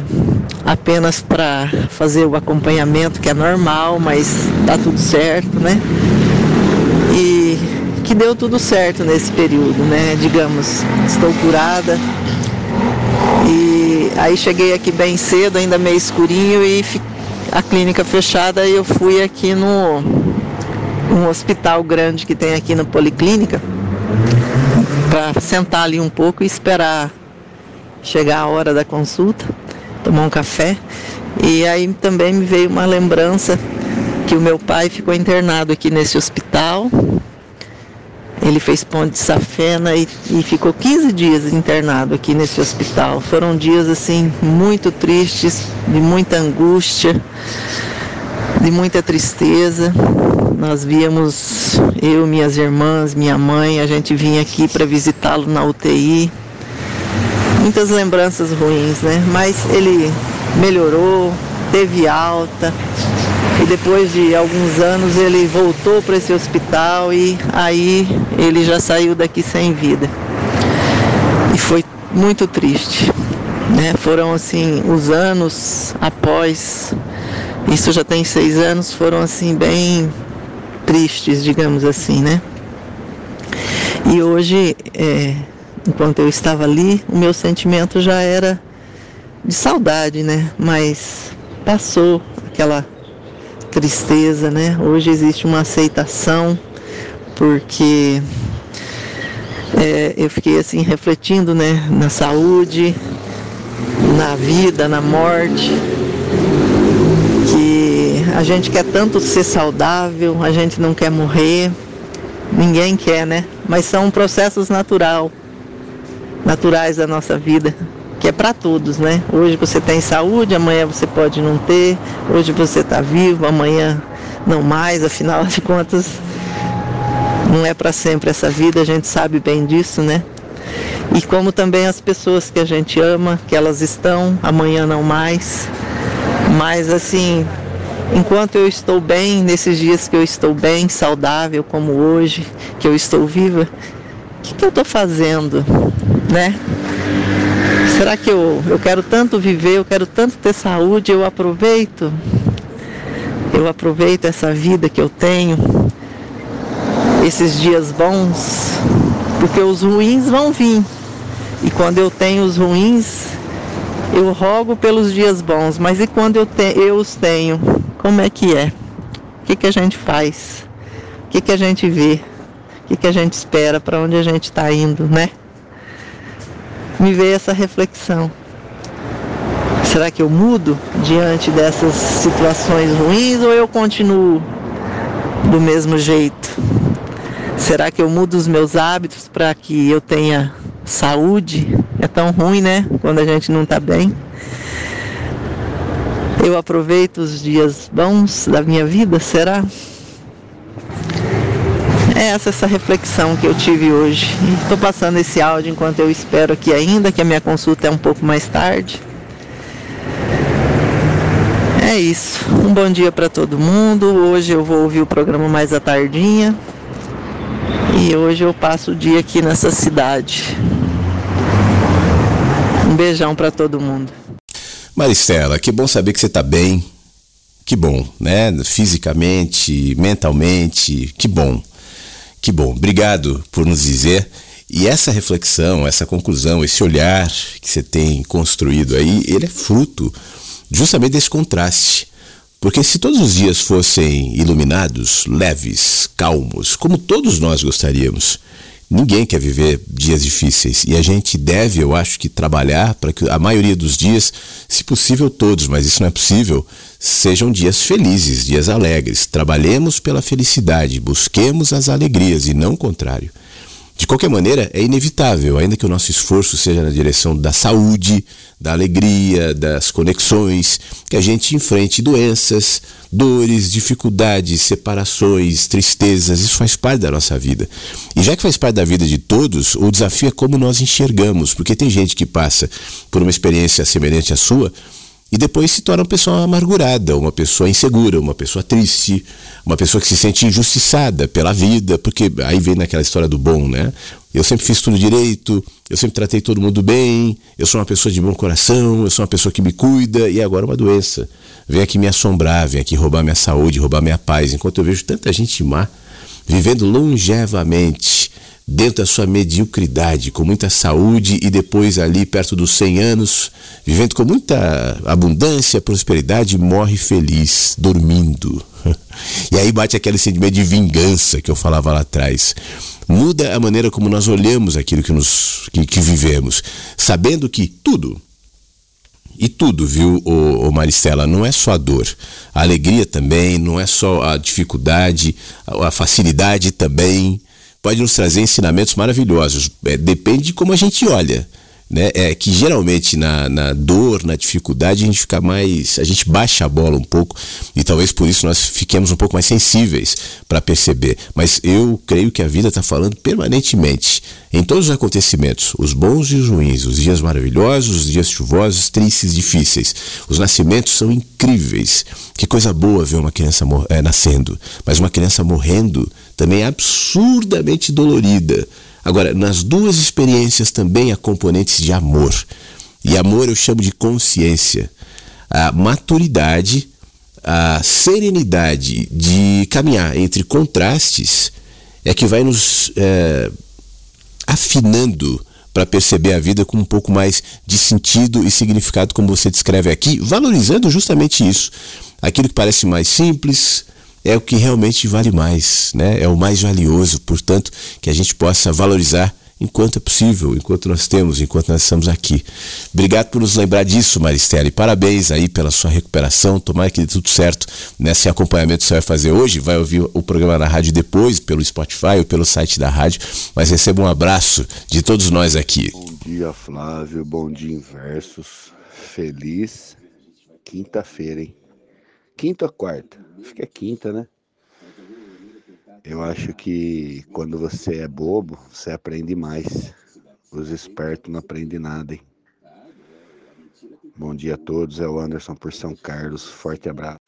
apenas para fazer o acompanhamento que é normal, mas tá tudo certo, né? E que deu tudo certo nesse período, né? Digamos, estou curada. E aí cheguei aqui bem cedo, ainda meio escurinho e a clínica fechada e eu fui aqui no um hospital grande que tem aqui na Policlínica para sentar ali um pouco e esperar chegar a hora da consulta, tomar um café. E aí também me veio uma lembrança que o meu pai ficou internado aqui nesse hospital. Ele fez ponte de safena e, e ficou 15 dias internado aqui nesse hospital. Foram dias assim muito tristes, de muita angústia, de muita tristeza. Nós víamos, eu, minhas irmãs, minha mãe, a gente vinha aqui para visitá-lo na UTI. Muitas lembranças ruins, né? Mas ele melhorou, teve alta. E depois de alguns anos ele voltou para esse hospital e aí ele já saiu daqui sem vida. E foi muito triste. Né? Foram assim, os anos após, isso já tem seis anos, foram assim bem tristes, digamos assim, né? E hoje, é, enquanto eu estava ali, o meu sentimento já era de saudade, né? Mas passou aquela tristeza, né? Hoje existe uma aceitação, porque é, eu fiquei assim refletindo, né? Na saúde, na vida, na morte, a gente quer tanto ser saudável, a gente não quer morrer, ninguém quer, né? mas são processos natural, naturais da nossa vida, que é para todos, né? Hoje você tem saúde, amanhã você pode não ter, hoje você está vivo, amanhã não mais, afinal de contas, não é para sempre essa vida, a gente sabe bem disso, né? E como também as pessoas que a gente ama, que elas estão, amanhã não mais. Mas assim, enquanto eu estou bem, nesses dias que eu estou bem, saudável como hoje, que eu estou viva, o que, que eu estou fazendo, né? Será que eu, eu quero tanto viver, eu quero tanto ter saúde, eu aproveito? Eu aproveito essa vida que eu tenho, esses dias bons, porque os ruins vão vir. E quando eu tenho os ruins, eu rogo pelos dias bons, mas e quando eu, te, eu os tenho, como é que é? O que, que a gente faz? O que, que a gente vê? O que, que a gente espera? Para onde a gente está indo, né? Me veio essa reflexão. Será que eu mudo diante dessas situações ruins ou eu continuo do mesmo jeito? Será que eu mudo os meus hábitos para que eu tenha saúde? É tão ruim, né? Quando a gente não está bem. Eu aproveito os dias bons da minha vida, será? É essa essa reflexão que eu tive hoje. Estou passando esse áudio enquanto eu espero aqui ainda, que a minha consulta é um pouco mais tarde. É isso. Um bom dia para todo mundo. Hoje eu vou ouvir o programa mais à tardinha. E hoje eu passo o dia aqui nessa cidade. Um beijão para todo mundo. Maristela, que bom saber que você está bem. Que bom, né? Fisicamente, mentalmente, que bom. Que bom. Obrigado por nos dizer. E essa reflexão, essa conclusão, esse olhar que você tem construído aí, ele é fruto justamente desse contraste. Porque se todos os dias fossem iluminados, leves, calmos, como todos nós gostaríamos, ninguém quer viver dias difíceis. E a gente deve, eu acho que, trabalhar para que a maioria dos dias, se possível todos, mas isso não é possível, sejam dias felizes, dias alegres. Trabalhemos pela felicidade, busquemos as alegrias e não o contrário. De qualquer maneira, é inevitável, ainda que o nosso esforço seja na direção da saúde, da alegria, das conexões, que a gente enfrente doenças, dores, dificuldades, separações, tristezas, isso faz parte da nossa vida. E já que faz parte da vida de todos, o desafio é como nós enxergamos, porque tem gente que passa por uma experiência semelhante à sua e depois se torna uma pessoa amargurada, uma pessoa insegura, uma pessoa triste, uma pessoa que se sente injustiçada pela vida, porque aí vem naquela história do bom, né? Eu sempre fiz tudo direito, eu sempre tratei todo mundo bem, eu sou uma pessoa de bom coração, eu sou uma pessoa que me cuida, e agora uma doença. Vem aqui me assombrar, vem aqui roubar minha saúde, roubar minha paz, enquanto eu vejo tanta gente má vivendo longevamente dentro da sua mediocridade, com muita saúde e depois ali perto dos 100 anos, vivendo com muita abundância, prosperidade, morre feliz, dormindo. E aí bate aquele sentimento de vingança que eu falava lá atrás. Muda a maneira como nós olhamos aquilo que, nos, que, que vivemos, sabendo que tudo, e tudo, viu, o, o Maristela? Não é só a dor. A alegria também, não é só a dificuldade, a facilidade também pode nos trazer ensinamentos maravilhosos. É, depende de como a gente olha. Né? É que geralmente na, na dor, na dificuldade, a gente fica mais. a gente baixa a bola um pouco e talvez por isso nós fiquemos um pouco mais sensíveis para perceber. Mas eu creio que a vida está falando permanentemente em todos os acontecimentos, os bons e os ruins, os dias maravilhosos, os dias chuvosos, tristes, difíceis. Os nascimentos são incríveis. Que coisa boa ver uma criança é, nascendo, mas uma criança morrendo também é absurdamente dolorida. Agora, nas duas experiências também há componentes de amor. E amor eu chamo de consciência. A maturidade, a serenidade de caminhar entre contrastes é que vai nos é, afinando para perceber a vida com um pouco mais de sentido e significado, como você descreve aqui, valorizando justamente isso. Aquilo que parece mais simples, é o que realmente vale mais, né? é o mais valioso, portanto, que a gente possa valorizar enquanto é possível, enquanto nós temos, enquanto nós estamos aqui. Obrigado por nos lembrar disso, Maristela, e parabéns aí pela sua recuperação. Tomara que dê tudo certo nesse acompanhamento que você vai fazer hoje. Vai ouvir o programa na rádio depois, pelo Spotify ou pelo site da rádio. Mas receba um abraço de todos nós aqui. Bom dia, Flávio. Bom dia, Inversos. Feliz quinta-feira, hein? Quinta ou quarta? Acho que é quinta, né? Eu acho que quando você é bobo, você aprende mais. Os espertos não aprendem nada, hein? Bom dia a todos, é o Anderson por São Carlos. Forte abraço.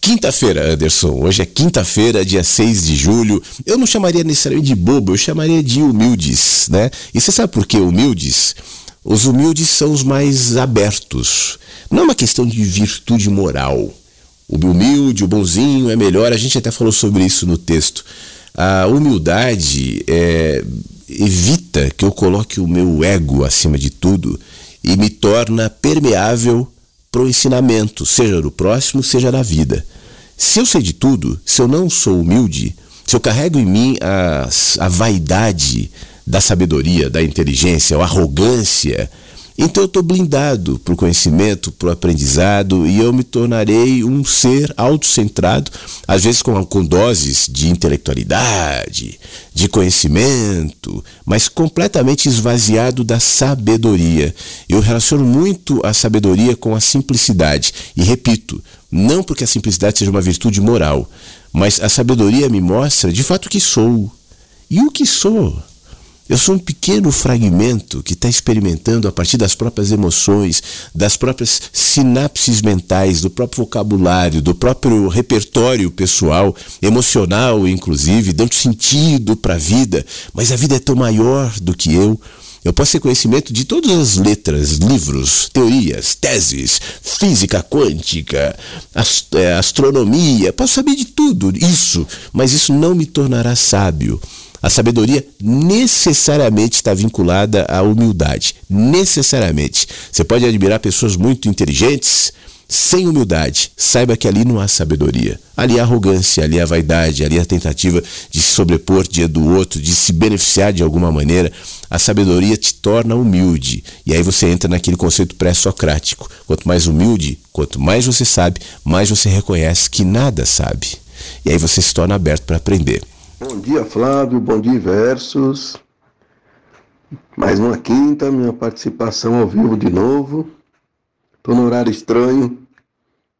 Quinta-feira, Anderson. Hoje é quinta-feira, dia 6 de julho. Eu não chamaria necessariamente de bobo, eu chamaria de humildes, né? E você sabe por que humildes? Os humildes são os mais abertos. Não é uma questão de virtude moral. O humilde, o bonzinho é melhor. A gente até falou sobre isso no texto. A humildade é, evita que eu coloque o meu ego acima de tudo e me torna permeável para o ensinamento, seja do próximo, seja da vida. Se eu sei de tudo, se eu não sou humilde, se eu carrego em mim a, a vaidade da sabedoria, da inteligência, a arrogância, então eu estou blindado para o conhecimento, para o aprendizado e eu me tornarei um ser autocentrado, às vezes com, com doses de intelectualidade, de conhecimento, mas completamente esvaziado da sabedoria. Eu relaciono muito a sabedoria com a simplicidade e repito, não porque a simplicidade seja uma virtude moral, mas a sabedoria me mostra de fato o que sou. E o que sou? Eu sou um pequeno fragmento que está experimentando a partir das próprias emoções, das próprias sinapses mentais, do próprio vocabulário, do próprio repertório pessoal, emocional, inclusive, dando sentido para a vida. Mas a vida é tão maior do que eu. Eu posso ter conhecimento de todas as letras, livros, teorias, teses, física quântica, ast é, astronomia, posso saber de tudo isso, mas isso não me tornará sábio. A sabedoria necessariamente está vinculada à humildade. Necessariamente. Você pode admirar pessoas muito inteligentes sem humildade. Saiba que ali não há sabedoria. Ali há arrogância, ali há vaidade, ali há tentativa de se sobrepor dia do outro, de se beneficiar de alguma maneira. A sabedoria te torna humilde. E aí você entra naquele conceito pré-socrático. Quanto mais humilde, quanto mais você sabe, mais você reconhece que nada sabe. E aí você se torna aberto para aprender. Bom dia, Flávio. Bom dia, Versos. Mais uma quinta, minha participação ao vivo de novo. Estou no horário estranho.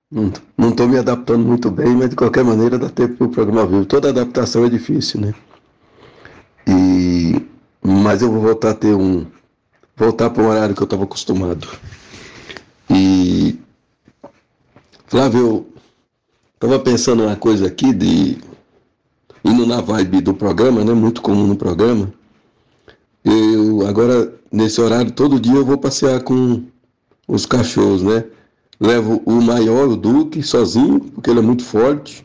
Não estou me adaptando muito bem, mas de qualquer maneira dá tempo para o programa ao vivo. Toda adaptação é difícil, né? E, mas eu vou voltar a ter um. Voltar para o horário que eu estava acostumado. E. Flávio, estava pensando uma coisa aqui de indo na vibe do programa, né? Muito comum no programa. Eu agora, nesse horário, todo dia eu vou passear com os cachorros, né? Levo o maior, o Duque, sozinho, porque ele é muito forte.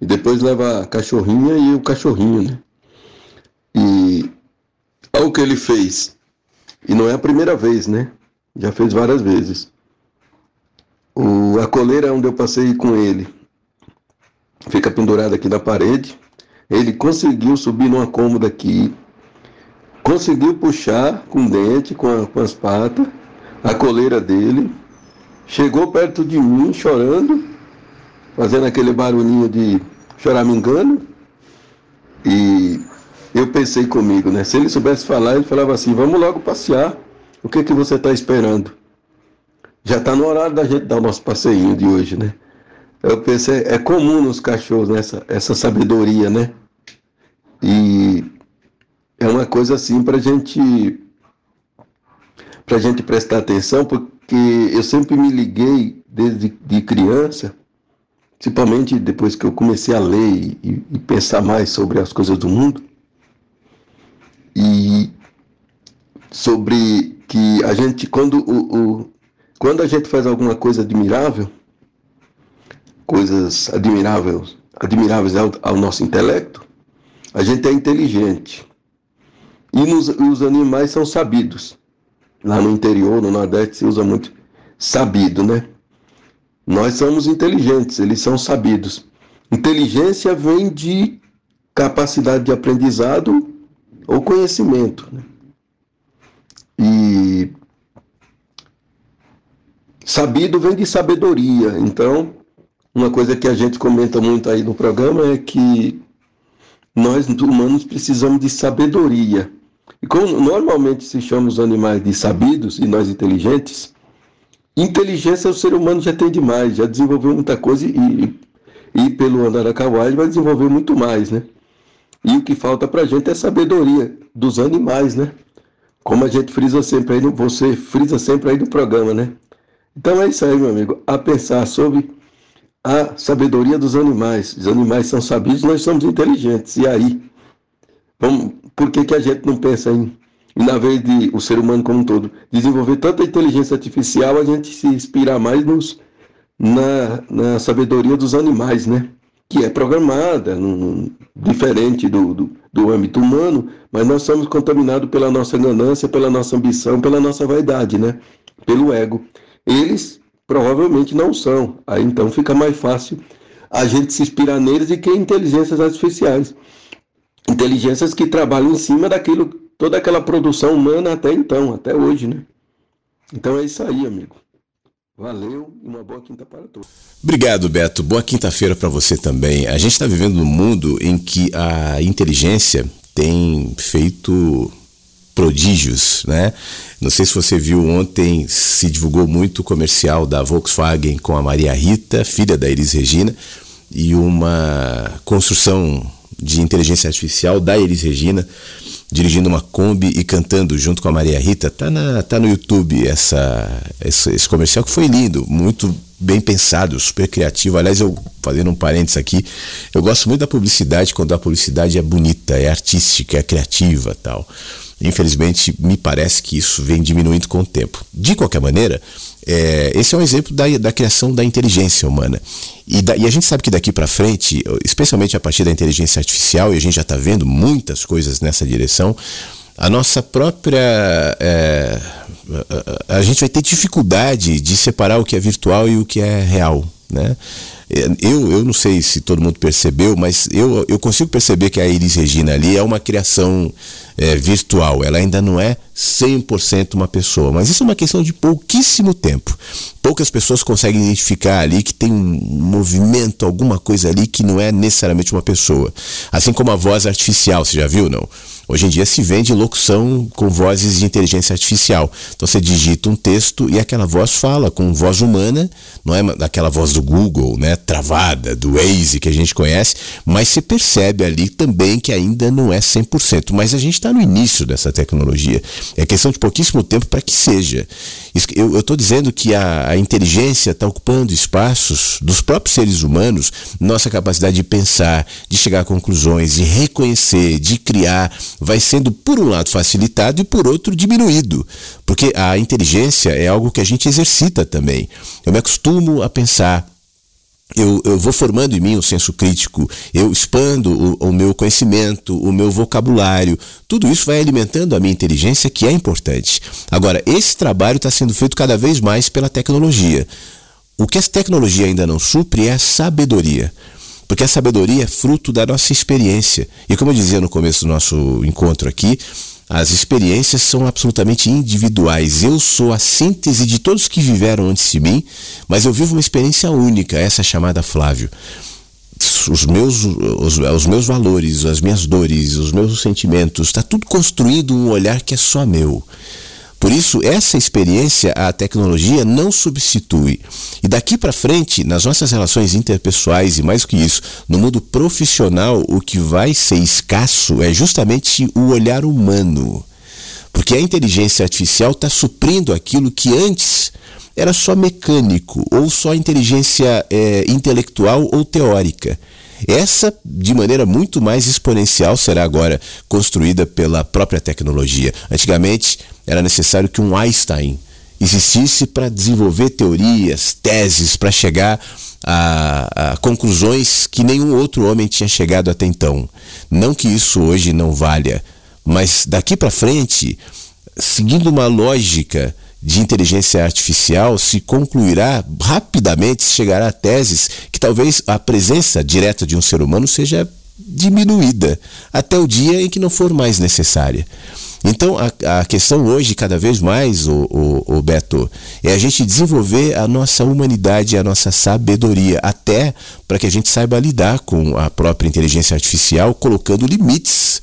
E depois leva a cachorrinha e o cachorrinho, né? E olha o que ele fez. E não é a primeira vez, né? Já fez várias vezes. O, a coleira onde eu passei com ele fica pendurada aqui na parede. Ele conseguiu subir numa cômoda aqui, conseguiu puxar com o dente, com, a, com as patas, a coleira dele, chegou perto de mim chorando, fazendo aquele barulhinho de choramingando, e eu pensei comigo, né? Se ele soubesse falar, ele falava assim, vamos logo passear, o que, que você está esperando? Já está no horário da gente dar o nosso passeinho de hoje, né? Eu pensei, é comum nos cachorros nessa essa sabedoria, né? E é uma coisa assim para gente para gente prestar atenção, porque eu sempre me liguei desde de criança, principalmente depois que eu comecei a ler e, e pensar mais sobre as coisas do mundo, e sobre que a gente quando o, o quando a gente faz alguma coisa admirável coisas admiráveis, admiráveis ao, ao nosso intelecto, a gente é inteligente. E nos, os animais são sabidos. Lá no interior, no Nordeste, se usa muito sabido, né? Nós somos inteligentes, eles são sabidos. Inteligência vem de capacidade de aprendizado ou conhecimento. Né? E sabido vem de sabedoria. Então, uma coisa que a gente comenta muito aí no programa é que nós humanos precisamos de sabedoria. E como normalmente se chama os animais de sabidos e nós inteligentes, inteligência o ser humano já tem demais, já desenvolveu muita coisa e, e pelo Andaracauá ele vai desenvolver muito mais, né? E o que falta para a gente é sabedoria dos animais, né? Como a gente frisa sempre aí, você frisa sempre aí no programa, né? Então é isso aí, meu amigo, a pensar sobre a sabedoria dos animais. Os animais são sabidos, nós somos inteligentes. E aí? Vamos, por que, que a gente não pensa em, na vez de o ser humano como um todo, desenvolver tanta inteligência artificial, a gente se inspirar mais nos, na, na sabedoria dos animais, né? Que é programada, num, diferente do, do, do âmbito humano, mas nós somos contaminados pela nossa ganância, pela nossa ambição, pela nossa vaidade, né? Pelo ego. Eles provavelmente não são. Aí então fica mais fácil a gente se inspirar neles e que inteligências artificiais. Inteligências que trabalham em cima daquilo, toda aquela produção humana até então, até hoje, né? Então é isso aí, amigo. Valeu e uma boa quinta para todos. Obrigado, Beto. Boa quinta-feira para você também. A gente está vivendo num mundo em que a inteligência tem feito prodígios, né? Não sei se você viu ontem, se divulgou muito o comercial da Volkswagen com a Maria Rita, filha da Elis Regina, e uma construção de inteligência artificial da Elis Regina, dirigindo uma Kombi e cantando junto com a Maria Rita. Tá, na, tá no YouTube essa, essa, esse comercial que foi lindo, muito bem pensado, super criativo. Aliás, eu fazendo um parênteses aqui, eu gosto muito da publicidade quando a publicidade é bonita, é artística, é criativa tal. Infelizmente, me parece que isso vem diminuindo com o tempo. De qualquer maneira, é, esse é um exemplo da, da criação da inteligência humana. E, da, e a gente sabe que daqui para frente, especialmente a partir da inteligência artificial, e a gente já está vendo muitas coisas nessa direção, a nossa própria. É, a, gente vai ter dificuldade de separar o que é virtual e o que é real. Né? Eu, eu não sei se todo mundo percebeu, mas eu, eu consigo perceber que a Iris Regina ali é uma criação é, virtual. Ela ainda não é 100% uma pessoa, mas isso é uma questão de pouquíssimo tempo. Poucas pessoas conseguem identificar ali que tem um movimento, alguma coisa ali que não é necessariamente uma pessoa. Assim como a voz artificial, você já viu, não? Hoje em dia se vende locução com vozes de inteligência artificial. Então você digita um texto e aquela voz fala com voz humana, não é daquela voz do Google, né, travada, do Waze que a gente conhece, mas se percebe ali também que ainda não é 100%. Mas a gente está no início dessa tecnologia. É questão de pouquíssimo tempo para que seja. Eu estou dizendo que a, a inteligência está ocupando espaços dos próprios seres humanos, nossa capacidade de pensar, de chegar a conclusões, de reconhecer, de criar, vai sendo, por um lado, facilitado e, por outro, diminuído. Porque a inteligência é algo que a gente exercita também. Eu me acostumo a pensar eu, eu, vou formando em mim o um senso crítico, eu expando o, o, meu conhecimento, o meu vocabulário, tudo isso vai alimentando a minha inteligência, que é importante. Agora, esse trabalho está sendo feito cada vez mais pela tecnologia. O que a tecnologia ainda não supre é a sabedoria. Porque a sabedoria é fruto da nossa experiência. E como eu dizia no começo do nosso encontro aqui, as experiências são absolutamente individuais. Eu sou a síntese de todos que viveram antes de mim, mas eu vivo uma experiência única, essa chamada Flávio. Os meus, os, os meus valores, as minhas dores, os meus sentimentos, está tudo construído um olhar que é só meu. Por isso, essa experiência a tecnologia não substitui. E daqui para frente, nas nossas relações interpessoais e mais que isso, no mundo profissional, o que vai ser escasso é justamente o olhar humano. Porque a inteligência artificial está suprindo aquilo que antes era só mecânico, ou só inteligência é, intelectual ou teórica. Essa, de maneira muito mais exponencial, será agora construída pela própria tecnologia. Antigamente, era necessário que um Einstein existisse para desenvolver teorias, teses, para chegar a, a, conclusões que nenhum outro homem tinha chegado até então. Não que isso hoje não valha, mas daqui para frente, seguindo uma lógica de inteligência artificial se concluirá rapidamente, chegará a teses que talvez a presença direta de um ser humano seja diminuída até o dia em que não for mais necessária. Então a, a questão hoje, cada vez mais, o, o, o, Beto, é a gente desenvolver a nossa humanidade, a nossa sabedoria, até para que a gente saiba lidar com a própria inteligência artificial, colocando limites.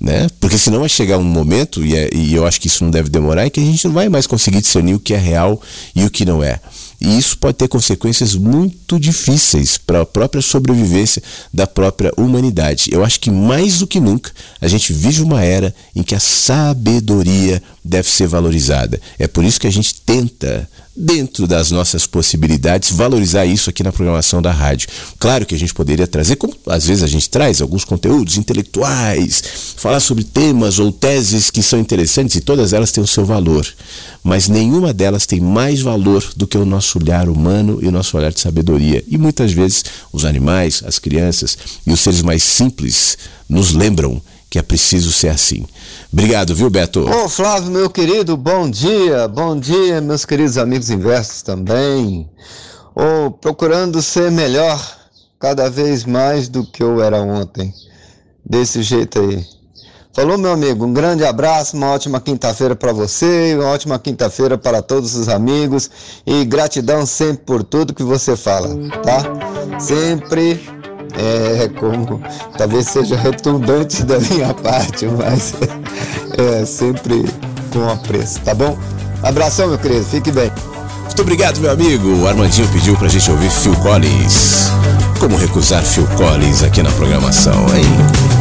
Né? Porque senão vai chegar um momento, e, é, e eu acho que isso não deve demorar, em que a gente não vai mais conseguir discernir o que é real e o que não é. E isso pode ter consequências muito difíceis para a própria sobrevivência da própria humanidade. Eu acho que mais do que nunca a gente vive uma era em que a sabedoria deve ser valorizada. É por isso que a gente tenta dentro das nossas possibilidades, valorizar isso aqui na programação da rádio. Claro que a gente poderia trazer, como às vezes a gente traz, alguns conteúdos intelectuais, falar sobre temas ou teses que são interessantes e todas elas têm o seu valor. Mas nenhuma delas tem mais valor do que o nosso olhar humano e o nosso olhar de sabedoria. E muitas vezes os animais, as crianças e os seres mais simples nos lembram que é preciso ser assim. Obrigado, viu, Beto? Ô, Flávio, meu querido, bom dia. Bom dia, meus queridos amigos inversos também. Ô, procurando ser melhor cada vez mais do que eu era ontem. Desse jeito aí. Falou, meu amigo, um grande abraço, uma ótima quinta-feira para você, uma ótima quinta-feira para todos os amigos e gratidão sempre por tudo que você fala, tá? Sempre é como talvez seja redundante da minha parte, mas é sempre com apreço, tá bom? Abração, meu querido, fique bem. Muito obrigado, meu amigo. O Armandinho pediu pra gente ouvir Phil Collins. Como recusar Phil Collins aqui na programação, hein?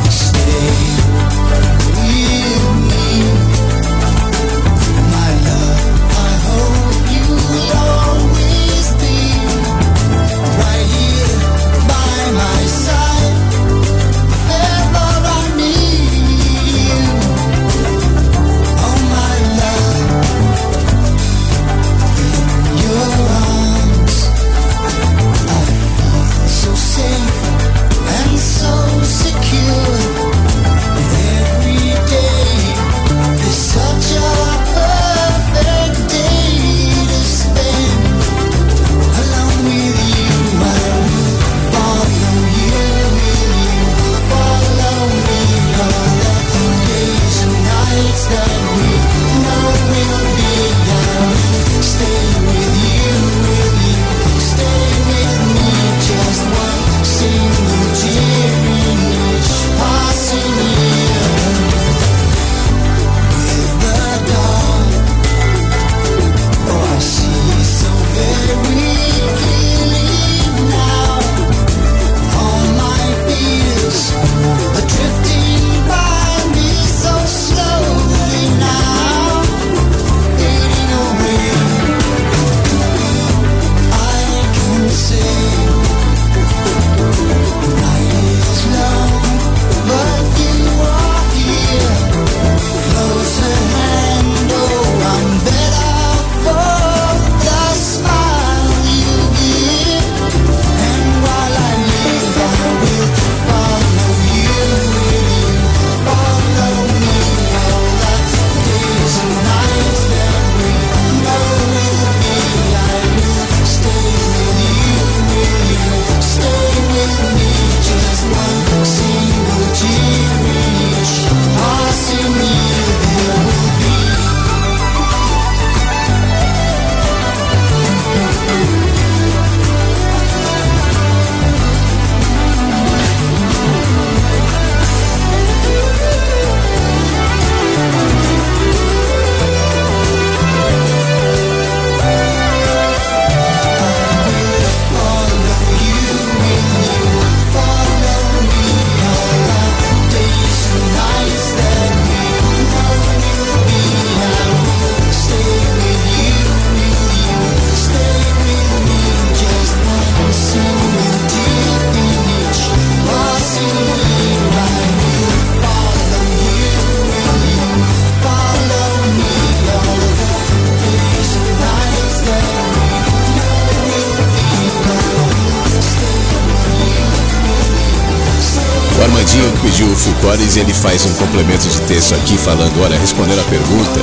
E ele faz um complemento de texto aqui falando, olha, respondendo a pergunta,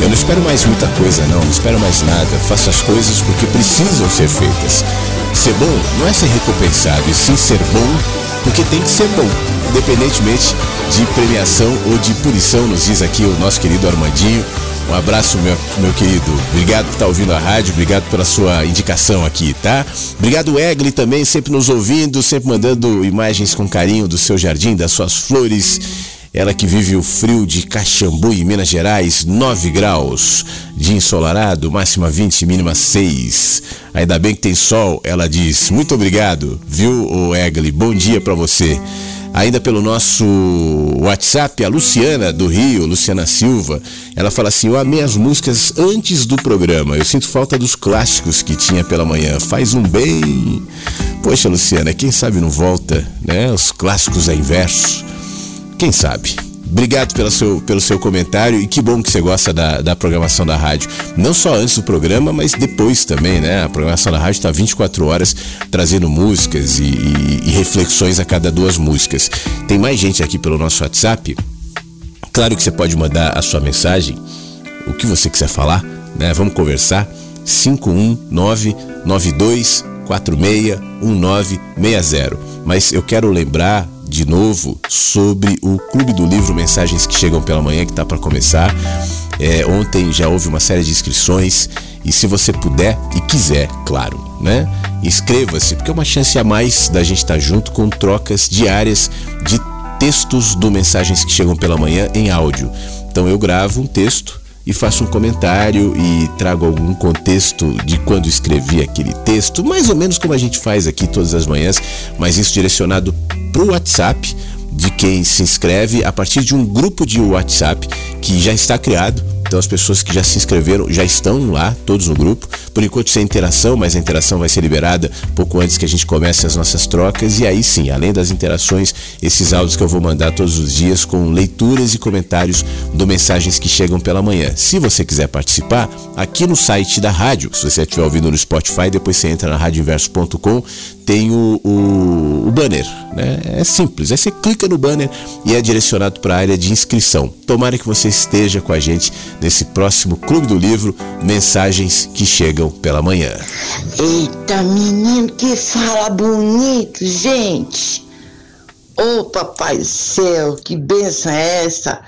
eu não espero mais muita coisa não, não espero mais nada, faço as coisas porque precisam ser feitas. Ser bom não é ser recompensado, e sim ser bom porque tem que ser bom, independentemente de premiação ou de punição, nos diz aqui o nosso querido Armandinho. Um abraço, meu, meu querido. Obrigado por estar ouvindo a rádio, obrigado pela sua indicação aqui, tá? Obrigado, Egli, também, sempre nos ouvindo, sempre mandando imagens com carinho do seu jardim, das suas flores. Ela que vive o frio de Caxambu, em Minas Gerais, 9 graus de ensolarado, máxima 20, mínima 6. Ainda bem que tem sol, ela diz. Muito obrigado, viu, Egli? Bom dia para você. Ainda pelo nosso WhatsApp, a Luciana do Rio, Luciana Silva, ela fala assim: Eu amei as músicas antes do programa. Eu sinto falta dos clássicos que tinha pela manhã. Faz um bem. Poxa, Luciana, quem sabe não volta, né? Os clássicos a inverso. Quem sabe? Obrigado pelo seu, pelo seu comentário e que bom que você gosta da, da programação da rádio. Não só antes do programa, mas depois também, né? A programação da rádio está 24 horas trazendo músicas e, e, e reflexões a cada duas músicas. Tem mais gente aqui pelo nosso WhatsApp. Claro que você pode mandar a sua mensagem, o que você quiser falar, né? Vamos conversar. 519 92 1960. Mas eu quero lembrar de novo sobre o Clube do Livro Mensagens que Chegam pela Manhã, que está para começar. É, ontem já houve uma série de inscrições e se você puder e quiser, claro, né? Inscreva-se, porque é uma chance a mais da gente estar tá junto com trocas diárias de textos do Mensagens que Chegam pela Manhã em áudio. Então eu gravo um texto e faço um comentário e trago algum contexto de quando escrevi aquele texto, mais ou menos como a gente faz aqui todas as manhãs, mas isso direcionado para o WhatsApp de quem se inscreve a partir de um grupo de WhatsApp que já está criado então as pessoas que já se inscreveram já estão lá, todos no grupo. Por enquanto sem interação, mas a interação vai ser liberada pouco antes que a gente comece as nossas trocas. E aí sim, além das interações, esses áudios que eu vou mandar todos os dias com leituras e comentários do mensagens que chegam pela manhã. Se você quiser participar, aqui no site da rádio, se você estiver ouvindo no Spotify, depois você entra na radioinverso.com, tem o, o, o, banner. Né? É simples, aí você clica no banner e é direcionado para a área de inscrição. Tomara que você esteja com a gente nesse próximo Clube do Livro, Mensagens que Chegam pela Manhã. Eita, menino, que fala bonito, gente! Ô oh, papai do céu, que benção é essa?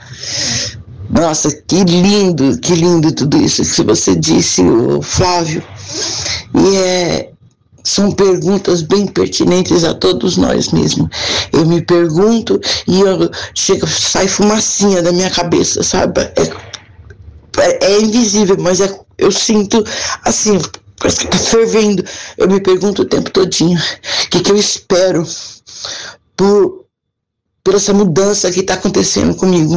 Nossa, que lindo, que lindo tudo isso que você disse, Flávio. E é, são perguntas bem pertinentes a todos nós mesmos. Eu me pergunto e eu chega, sai fumacinha da minha cabeça, sabe? É, é, é invisível, mas é, eu sinto assim, parece que tá fervendo. Eu me pergunto o tempo todinho, o que, que eu espero por, por essa mudança que está acontecendo comigo.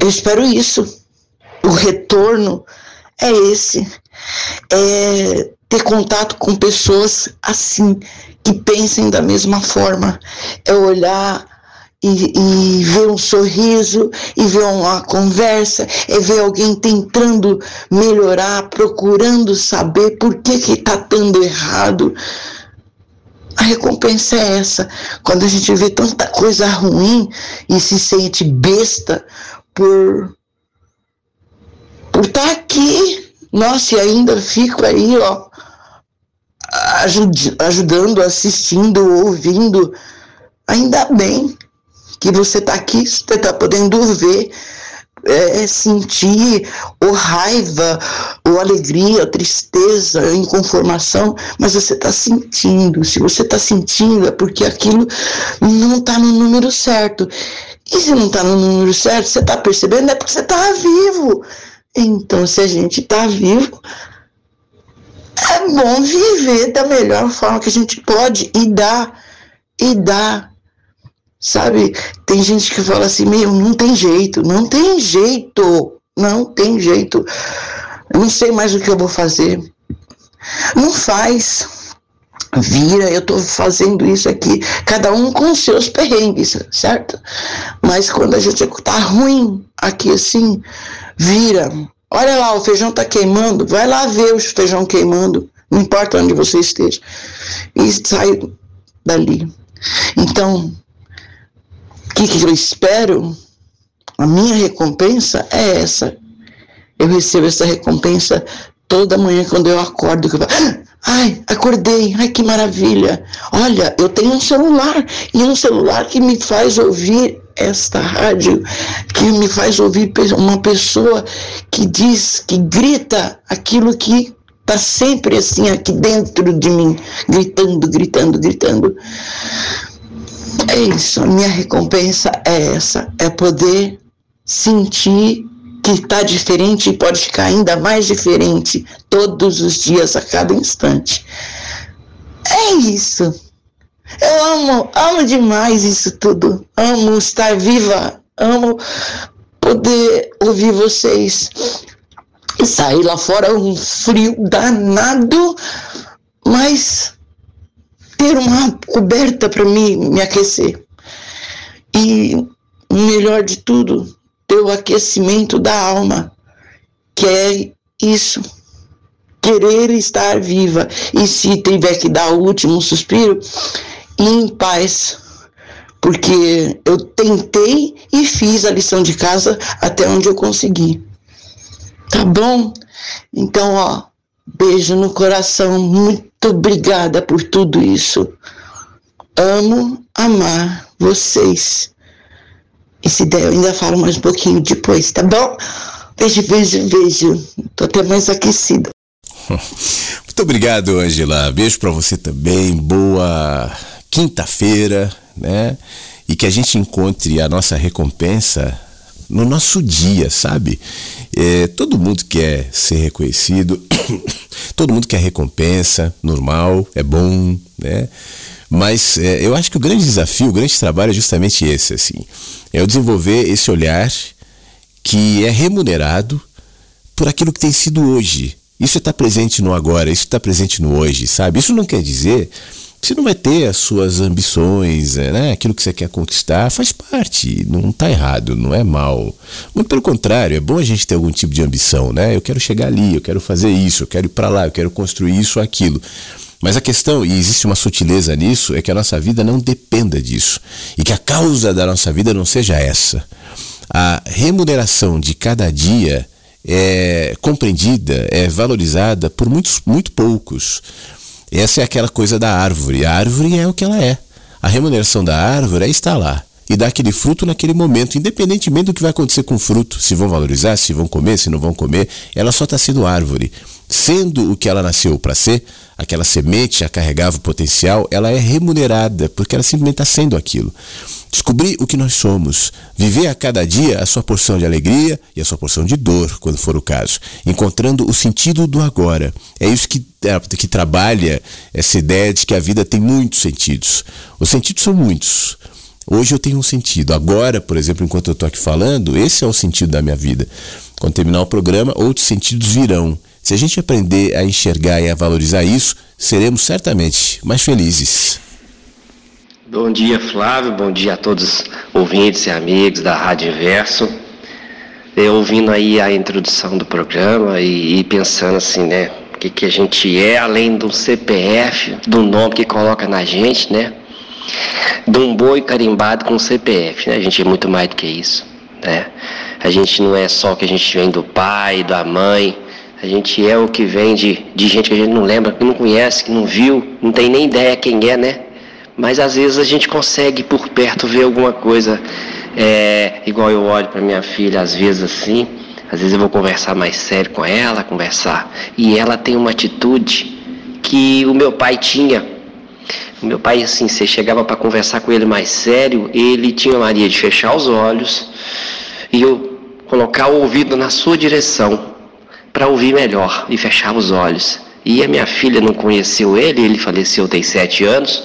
Eu espero isso. O retorno é esse. É ter contato com pessoas assim, que pensem da mesma forma. É olhar e, e, ver um sorriso, e ver uma conversa, é ver alguém tentando melhorar, procurando saber por que que está dando errado. A recompensa é essa. Quando a gente vê tanta coisa ruim e se sente besta por por estar tá aqui, nossa, e ainda fico aí, ó, ajud ajudando, assistindo, ouvindo. Ainda bem que você está aqui, você está podendo ver, é, sentir ou raiva, ou alegria, ou tristeza, inconformação, mas você está sentindo. Se você está sentindo, é porque aquilo não está no número certo. E se não está no número certo, você está percebendo, é porque você está vivo. Então, se a gente está vivo, é bom viver da melhor forma que a gente pode e dar, e dar. Sabe, tem gente que fala assim, meu, não tem jeito, não tem jeito, não tem jeito. Eu não sei mais o que eu vou fazer. Não faz. Vira, eu estou fazendo isso aqui, cada um com seus perrengues, certo? Mas quando a gente tá ruim aqui assim, vira, Olha lá, o feijão está queimando, vai lá ver o feijão queimando, não importa onde você esteja. E sai dali. Então, o que, que eu espero? A minha recompensa é essa. Eu recebo essa recompensa toda manhã quando eu acordo, eu falo, ai, acordei, ai que maravilha. Olha, eu tenho um celular e um celular que me faz ouvir esta rádio, que me faz ouvir uma pessoa que diz, que grita aquilo que está sempre assim aqui dentro de mim, gritando, gritando, gritando. É isso, a minha recompensa é essa, é poder sentir que está diferente e pode ficar ainda mais diferente todos os dias, a cada instante. É isso. Eu amo, amo demais isso tudo. Amo estar viva, amo poder ouvir vocês. E sair lá fora um frio danado, mas ter uma coberta para mim me aquecer. E o melhor de tudo, ter o aquecimento da alma, que é isso. Querer estar viva e se tiver que dar o último suspiro, em paz, porque eu tentei e fiz a lição de casa até onde eu consegui. Tá bom? Então, ó, beijo no coração, muito obrigada por tudo isso. Amo amar vocês. E se der, eu ainda falo mais um pouquinho depois, tá bom? Beijo, beijo, beijo. Tô até mais aquecida. Muito obrigado, Angela. Beijo para você também. Boa quinta-feira, né? E que a gente encontre a nossa recompensa no nosso dia, sabe? É, todo mundo quer ser reconhecido, todo mundo quer recompensa, normal, é bom, né? Mas é, eu acho que o grande desafio, o grande trabalho é justamente esse, assim. É o desenvolver esse olhar que é remunerado por aquilo que tem sido hoje. Isso está presente no agora, isso está presente no hoje, sabe? Isso não quer dizer você não vai ter as suas ambições, é, né? aquilo que você quer conquistar, faz parte, não está errado, não é mal. Muito pelo contrário, é bom a gente ter algum tipo de ambição, né? Eu quero chegar ali, eu quero fazer isso, eu quero ir para lá, eu quero construir isso aquilo. Mas a questão, e existe uma sutileza nisso, é que a nossa vida não dependa disso. E que a causa da nossa vida não seja essa. A remuneração de cada dia é compreendida, é valorizada por muitos, muito poucos. Essa é aquela coisa da árvore. A árvore é o que ela é. A remuneração da árvore é estar lá e dar aquele fruto naquele momento, independentemente do que vai acontecer com o fruto, se vão valorizar, se vão comer, se não vão comer, ela só está sendo árvore. Sendo o que ela nasceu para ser, aquela semente a carregava o potencial, ela é remunerada, porque ela simplesmente está sendo aquilo. Descobrir o que nós somos, viver a cada dia a sua porção de alegria e a sua porção de dor, quando for o caso, encontrando o sentido do agora. É isso que, é, que trabalha essa ideia de que a vida tem muitos sentidos. Os sentidos são muitos. Hoje eu tenho um sentido. Agora, por exemplo, enquanto eu estou aqui falando, esse é o sentido da minha vida. Quando terminar o programa, outros sentidos virão. Se a gente aprender a enxergar e a valorizar isso, seremos certamente mais felizes. Bom dia, Flávio. Bom dia a todos os ouvintes e amigos da Rádio Inverso. Eu ouvindo aí a introdução do programa e, e pensando assim, né? O que, que a gente é, além do CPF, do nome que coloca na gente, né? De um boi carimbado com CPF, né? A gente é muito mais do que isso, né? A gente não é só que a gente vem do pai, da mãe, a gente é o que vem de, de gente que a gente não lembra, que não conhece, que não viu, não tem nem ideia quem é, né? Mas às vezes a gente consegue por perto ver alguma coisa, é, igual eu olho para minha filha, às vezes assim, às vezes eu vou conversar mais sério com ela, conversar, e ela tem uma atitude que o meu pai tinha. O meu pai, assim, você chegava para conversar com ele mais sério, ele tinha a mania de fechar os olhos e eu colocar o ouvido na sua direção para ouvir melhor e fechava os olhos. E a minha filha não conheceu ele, ele faleceu tem sete anos,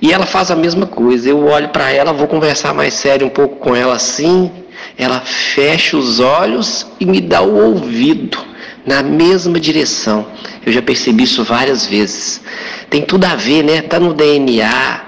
e ela faz a mesma coisa. Eu olho para ela, vou conversar mais sério um pouco com ela assim, ela fecha os olhos e me dá o ouvido na mesma direção. Eu já percebi isso várias vezes. Tem tudo a ver, né? Tá no DNA,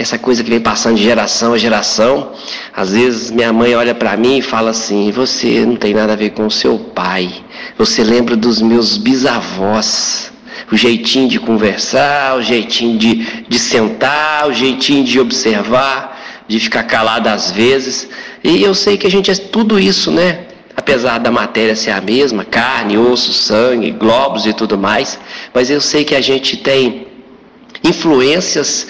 essa coisa que vem passando de geração a geração. Às vezes minha mãe olha para mim e fala assim: "Você não tem nada a ver com o seu pai. Você lembra dos meus bisavós." O jeitinho de conversar, o jeitinho de, de sentar, o jeitinho de observar, de ficar calado às vezes. E eu sei que a gente é tudo isso, né? apesar da matéria ser a mesma, carne, osso, sangue, globos e tudo mais, mas eu sei que a gente tem influências,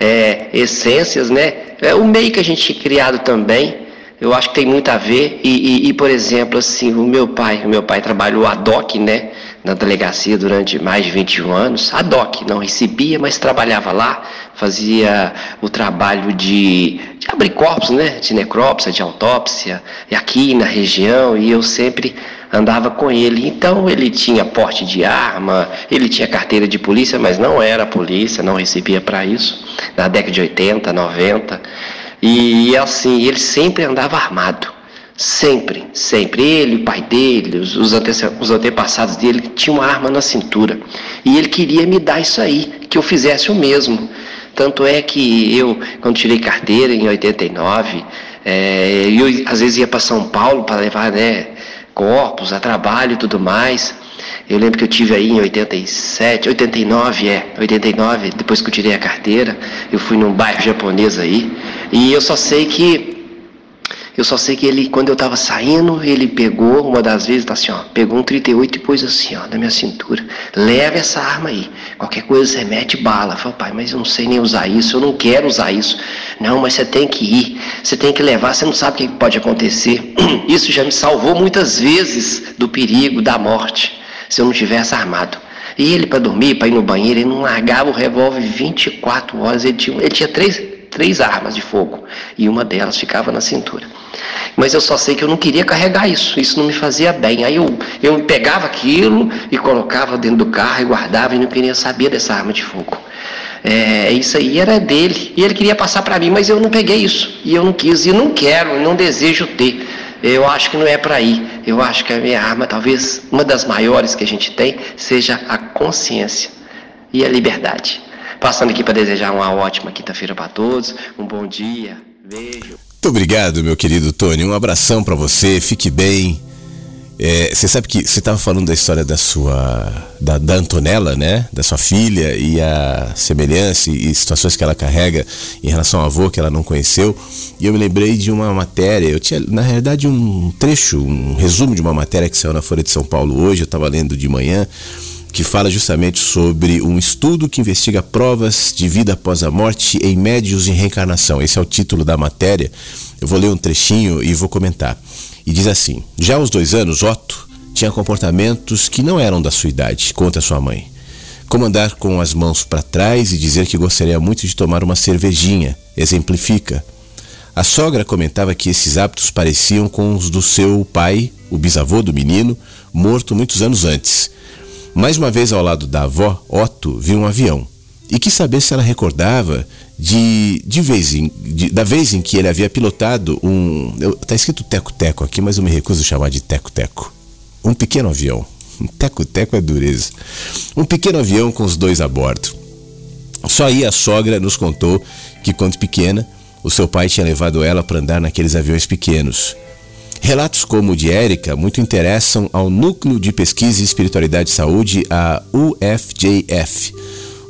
é, essências, né? É o meio que a gente é criado também, eu acho que tem muito a ver. E, e, e, por exemplo, assim, o meu pai, o meu pai trabalhou a DOC, né? Na delegacia durante mais de 21 anos. A DOC não recebia, mas trabalhava lá, fazia o trabalho de, de abrir corpos, né? De necrópsia, de autópsia, e aqui na região, e eu sempre andava com ele. Então ele tinha porte de arma, ele tinha carteira de polícia, mas não era polícia, não recebia para isso. Na década de 80, 90. E assim, ele sempre andava armado. Sempre, sempre. Ele, o pai dele, os, os, ante os antepassados dele tinham uma arma na cintura. E ele queria me dar isso aí, que eu fizesse o mesmo. Tanto é que eu, quando tirei carteira em 89, é, eu às vezes ia para São Paulo para levar né, corpos a trabalho e tudo mais. Eu lembro que eu tive aí em 87, 89, é, 89, depois que eu tirei a carteira, eu fui num bairro japonês aí, e eu só sei que eu só sei que ele, quando eu estava saindo, ele pegou, uma das vezes, tá assim, ó, pegou um 38 e pôs assim, ó, na minha cintura. Leva essa arma aí. Qualquer coisa você mete bala. Falei, pai, mas eu não sei nem usar isso, eu não quero usar isso. Não, mas você tem que ir, você tem que levar, você não sabe o que pode acontecer. Isso já me salvou muitas vezes do perigo, da morte se eu não tivesse armado. E ele, para dormir, para ir no banheiro, ele não largava o revólver 24 horas. Ele tinha, ele tinha três, três armas de fogo e uma delas ficava na cintura. Mas eu só sei que eu não queria carregar isso, isso não me fazia bem. Aí eu, eu pegava aquilo e colocava dentro do carro e guardava e não queria saber dessa arma de fogo. É, isso aí era dele e ele queria passar para mim, mas eu não peguei isso e eu não quis e não quero, não desejo ter. Eu acho que não é para aí. Eu acho que a minha arma, talvez uma das maiores que a gente tem, seja a consciência e a liberdade. Passando aqui para desejar uma ótima quinta-feira para todos, um bom dia, beijo. Muito obrigado, meu querido Tony. Um abração para você, fique bem. É, você sabe que você estava falando da história da sua da, da, Antonella, né, da sua filha e a semelhança e situações que ela carrega em relação ao avô que ela não conheceu. E eu me lembrei de uma matéria, eu tinha na realidade um trecho, um resumo de uma matéria que saiu na Folha de São Paulo hoje, eu estava lendo de manhã, que fala justamente sobre um estudo que investiga provas de vida após a morte em médios em reencarnação. Esse é o título da matéria. Eu vou ler um trechinho e vou comentar. E diz assim: Já aos dois anos, Otto tinha comportamentos que não eram da sua idade, conta sua mãe. Como andar com as mãos para trás e dizer que gostaria muito de tomar uma cervejinha, exemplifica. A sogra comentava que esses hábitos pareciam com os do seu pai, o bisavô do menino, morto muitos anos antes. Mais uma vez ao lado da avó, Otto viu um avião e quis saber se ela recordava de, de vez em, de, da vez em que ele havia pilotado um. Está escrito teco-teco aqui, mas eu me recuso a chamar de teco-teco. Um pequeno avião. Um teco-teco é dureza. Um pequeno avião com os dois a bordo. Só aí a sogra nos contou que, quando pequena, o seu pai tinha levado ela para andar naqueles aviões pequenos. Relatos como o de Érica muito interessam ao Núcleo de Pesquisa e Espiritualidade e Saúde, a UFJF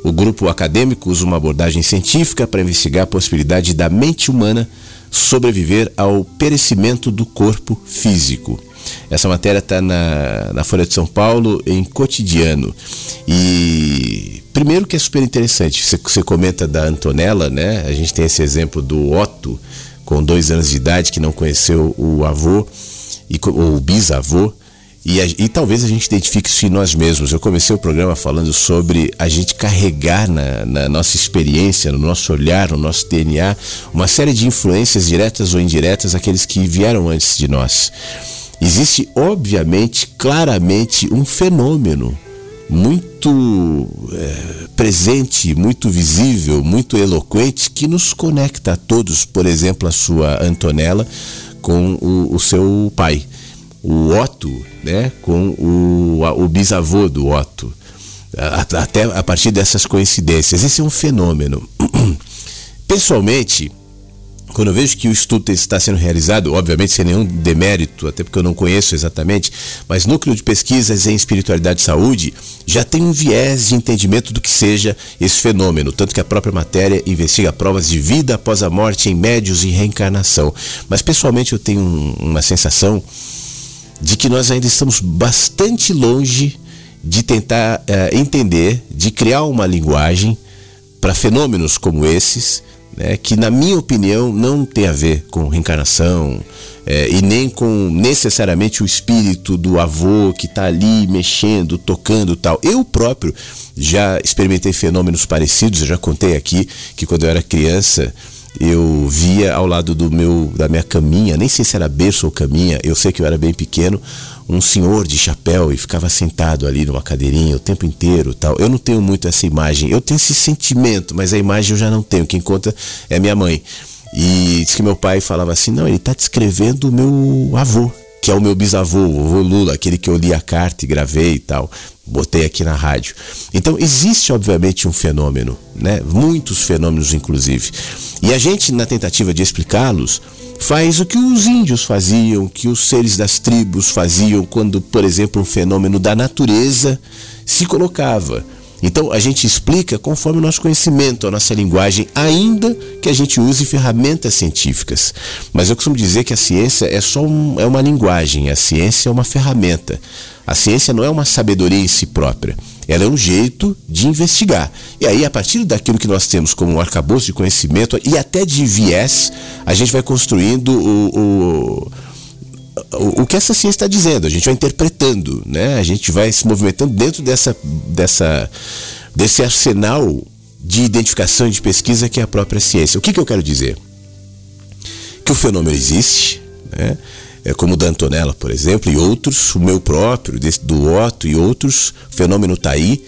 o grupo acadêmico usa uma abordagem científica para investigar a possibilidade da mente humana sobreviver ao perecimento do corpo físico. Essa matéria está na, na Folha de São Paulo em cotidiano. E primeiro que é super interessante, você, você comenta da Antonella, né? A gente tem esse exemplo do Otto, com dois anos de idade, que não conheceu o avô, e, ou o bisavô. E, a, e, talvez a gente identifique isso em nós mesmos. Eu comecei o programa falando sobre a gente carregar na, na, nossa experiência, no nosso olhar, no nosso DNA, uma série de influências diretas ou indiretas aqueles que vieram antes de nós. Existe, obviamente, claramente um fenômeno muito é, presente, muito visível, muito eloquente que nos conecta a todos, por exemplo, a sua Antonella com o, o seu pai o Otto né, com o, o bisavô do Otto. Até a partir dessas coincidências. Esse é um fenômeno. Pessoalmente, quando eu vejo que o estudo está sendo realizado, obviamente sem nenhum demérito, até porque eu não conheço exatamente, mas Núcleo de Pesquisas em Espiritualidade e Saúde já tem um viés de entendimento do que seja esse fenômeno, tanto que a própria matéria investiga provas de vida após a morte em médios e reencarnação. Mas pessoalmente eu tenho uma sensação de que nós ainda estamos bastante longe de tentar uh, entender, de criar uma linguagem para fenômenos como esses, né, que, na minha opinião, não tem a ver com reencarnação é, e nem com necessariamente o espírito do avô que está ali mexendo, tocando tal. Eu próprio já experimentei fenômenos parecidos, eu já contei aqui que quando eu era criança eu via ao lado do meu da minha caminha, nem sei se era berço ou caminha, eu sei que eu era bem pequeno, um senhor de chapéu e ficava sentado ali numa cadeirinha o tempo inteiro, tal. Eu não tenho muito essa imagem, eu tenho esse sentimento, mas a imagem eu já não tenho. Quem conta é minha mãe. E diz que meu pai falava assim: "Não, ele está descrevendo o meu avô, que é o meu bisavô, o avô Lula, aquele que eu li a carta e gravei e tal botei aqui na rádio. Então existe obviamente um fenômeno, né? Muitos fenômenos inclusive. E a gente na tentativa de explicá-los faz o que os índios faziam, que os seres das tribos faziam quando, por exemplo, um fenômeno da natureza se colocava. Então a gente explica conforme o nosso conhecimento, a nossa linguagem, ainda que a gente use ferramentas científicas. Mas eu costumo dizer que a ciência é só um, é uma linguagem, a ciência é uma ferramenta. A ciência não é uma sabedoria em si própria. Ela é um jeito de investigar. E aí, a partir daquilo que nós temos como um arcabouço de conhecimento e até de viés, a gente vai construindo o, o o, que essa ciência está dizendo, a gente vai interpretando, né? a gente vai se movimentando dentro dessa, dessa, desse arsenal de identificação e de pesquisa que é a própria ciência. O que, que eu quero dizer? Que o fenômeno existe, né? É, como da Antonella, por exemplo, e outros, o meu próprio, desse, do Otto e outros, o fenômeno está aí,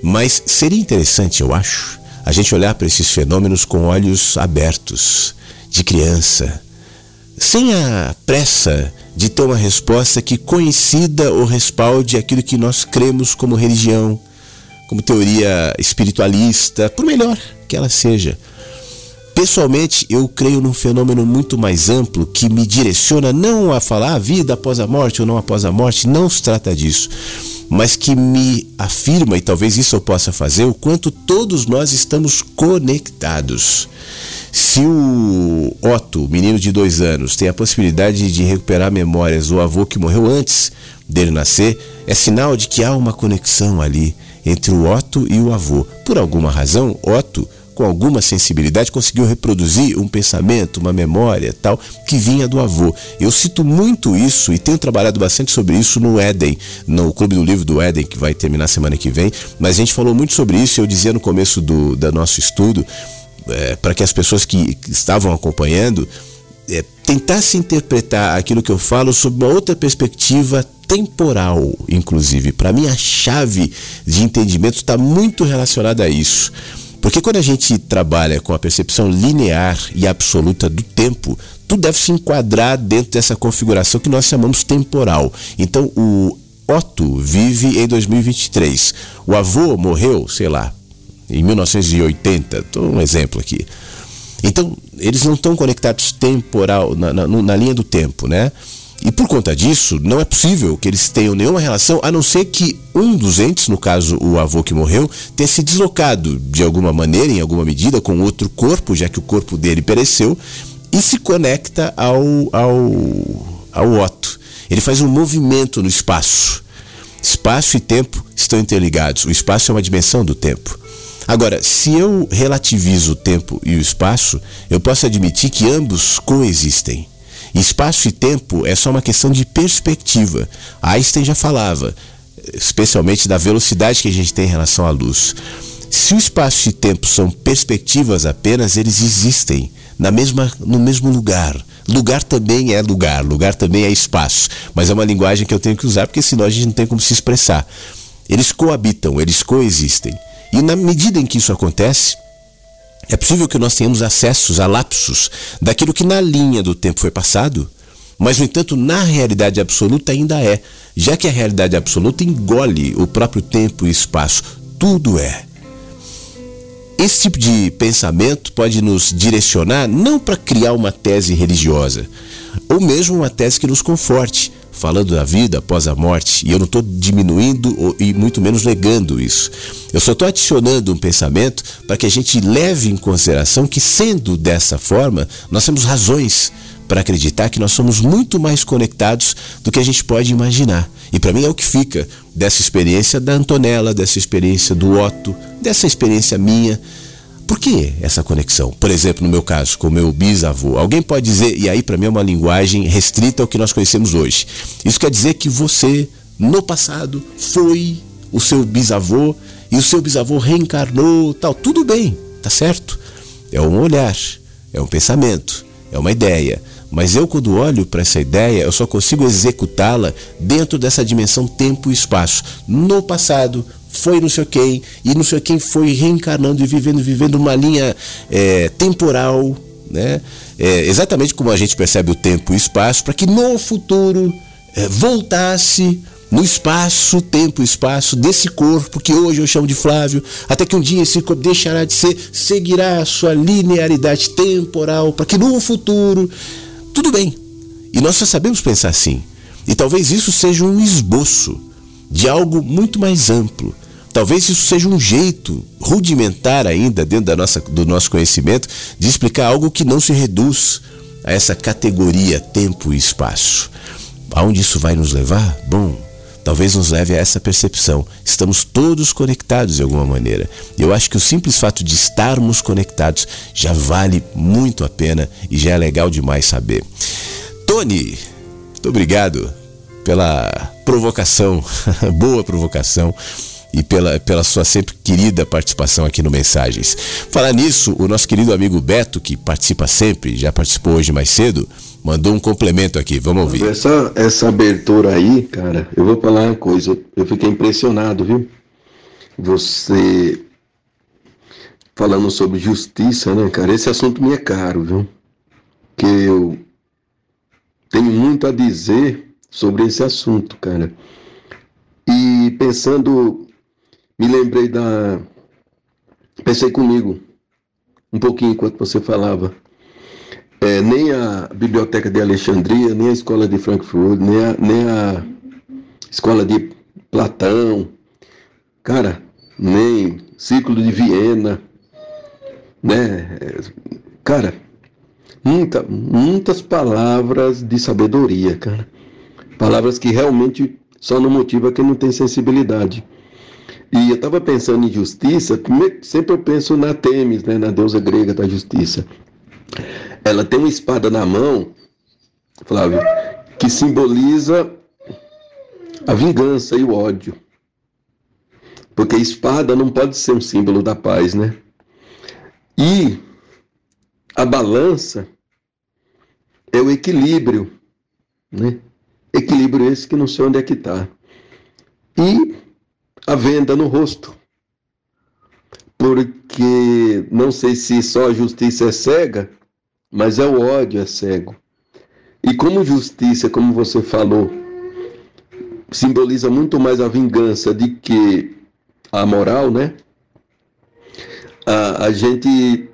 mas seria interessante, eu acho, a gente olhar para esses fenômenos com olhos abertos, de criança, sem a pressa de ter uma resposta que coincida ou respalde aquilo que nós cremos como religião, como teoria espiritualista, por melhor que ela seja. Pessoalmente, eu creio num fenômeno muito mais amplo que me direciona não a falar a vida após a morte ou não após a morte, não se trata disso, mas que me afirma, e talvez isso eu possa fazer, o quanto todos nós estamos conectados. Se o Otto, menino de dois anos, tem a possibilidade de recuperar memórias do avô que morreu antes dele nascer, é sinal de que há uma conexão ali entre o Otto e o avô. Por alguma razão, Otto com alguma sensibilidade, conseguiu reproduzir um pensamento, uma memória tal, que vinha do avô. Eu cito muito isso e tenho trabalhado bastante sobre isso no Éden, no Clube do Livro do Éden, que vai terminar semana que vem. Mas a gente falou muito sobre isso, eu dizia no começo do, do nosso estudo, é, para que as pessoas que, estavam acompanhando é, tentassem interpretar aquilo que eu falo sob uma outra perspectiva temporal, inclusive. Para mim, a chave de entendimento está muito relacionada a isso. Porque quando a gente trabalha com a percepção linear e absoluta do tempo, tudo deve se enquadrar dentro dessa configuração que nós chamamos temporal. Então, o Otto vive em 2023. O avô morreu, sei lá, em 1980. Estou um exemplo aqui. Então, eles não estão conectados temporal, na, na, na linha do tempo, né? E por conta disso, não é possível que eles tenham nenhuma relação, a não ser que um dos entes, no caso o avô que morreu, tenha se deslocado de alguma maneira, em alguma medida, com outro corpo, já que o corpo dele pereceu, e se conecta ao, ao, ao Otto. Ele faz um movimento no espaço. Espaço e tempo estão interligados. O espaço é uma dimensão do tempo. Agora, se eu relativizo o tempo e o espaço, eu posso admitir que ambos coexistem. Espaço e tempo é só uma questão de perspectiva. Einstein já falava, especialmente da velocidade que a gente tem em relação à luz. Se o espaço e tempo são perspectivas apenas, eles existem na mesma, no mesmo lugar. Lugar também é lugar, lugar também é espaço, mas é uma linguagem que eu tenho que usar porque senão a gente não tem como se expressar. Eles coabitam, eles coexistem. E na medida em que isso acontece, é possível que nós tenhamos acessos a lapsos daquilo que na linha do tempo foi passado, mas, no entanto, na realidade absoluta ainda é, já que a realidade absoluta engole o próprio tempo e espaço. Tudo é. Esse tipo de pensamento pode nos direcionar não para criar uma tese religiosa, ou mesmo uma tese que nos conforte, falando da vida após a morte, e eu não estou diminuindo e muito menos negando isso. Eu só estou adicionando um pensamento para que a gente leve em consideração que, sendo dessa forma, nós temos razões para acreditar que nós somos muito mais conectados do que a gente pode imaginar. E para mim é o que fica dessa experiência da Antonella, dessa experiência do Otto, dessa experiência minha. Por que essa conexão? Por exemplo, no meu caso, com o meu bisavô. Alguém pode dizer, e aí para mim é uma linguagem restrita ao que nós conhecemos hoje. Isso quer dizer que você, no passado, foi o seu bisavô e o seu bisavô reencarnou, tal. Tudo bem, tá certo? É um olhar, é um pensamento, é uma ideia. Mas eu, quando olho para essa ideia, eu só consigo executá-la dentro dessa dimensão tempo e espaço. No passado, foi não sei quem, e não sei quem foi reencarnando e vivendo, vivendo uma linha é, temporal, né? É, exatamente como a gente percebe o tempo e o espaço, para que no futuro é, voltasse no espaço, tempo e espaço desse corpo que hoje eu chamo de Flávio, até que um dia esse corpo deixará de ser, seguirá a sua linearidade temporal, para que no futuro. Tudo bem. E nós só sabemos pensar assim. E talvez isso seja um esboço de algo muito mais amplo. Talvez isso seja um jeito rudimentar ainda dentro da nossa, do nosso conhecimento de explicar algo que não se reduz a essa categoria tempo e espaço. Aonde isso vai nos levar? Bom, talvez nos leve a essa percepção. Estamos todos conectados de alguma maneira. Eu acho que o simples fato de estarmos conectados já vale muito a pena e já é legal demais saber. Tony, muito obrigado pela provocação, boa provocação e pela, pela sua sempre querida participação aqui no Mensagens. Falar nisso, o nosso querido amigo Beto, que participa sempre, já participou hoje mais cedo, mandou um complemento aqui. Vamos ouvir. Essa, essa abertura aí, cara, eu vou falar uma coisa. Eu fiquei impressionado, viu? Você falando sobre justiça, né, cara? Esse assunto me é caro, viu? Que eu tenho muito a dizer sobre esse assunto, cara. E pensando, me lembrei da. Pensei comigo um pouquinho enquanto você falava. É, nem a Biblioteca de Alexandria, nem a Escola de Frankfurt, nem a, nem a Escola de Platão, cara, nem Ciclo de Viena, né? Cara, muita, muitas palavras de sabedoria, cara. Palavras que realmente só não motiva quem não tem sensibilidade. E eu estava pensando em justiça, sempre eu penso na Temis, né, na deusa grega da justiça. Ela tem uma espada na mão, Flávio, que simboliza a vingança e o ódio. Porque a espada não pode ser um símbolo da paz, né? E a balança é o equilíbrio, né? Equilíbrio esse que não sei onde é que está. E a venda no rosto. Porque não sei se só a justiça é cega, mas é o ódio é cego. E como justiça, como você falou, simboliza muito mais a vingança de que a moral, né? A, a gente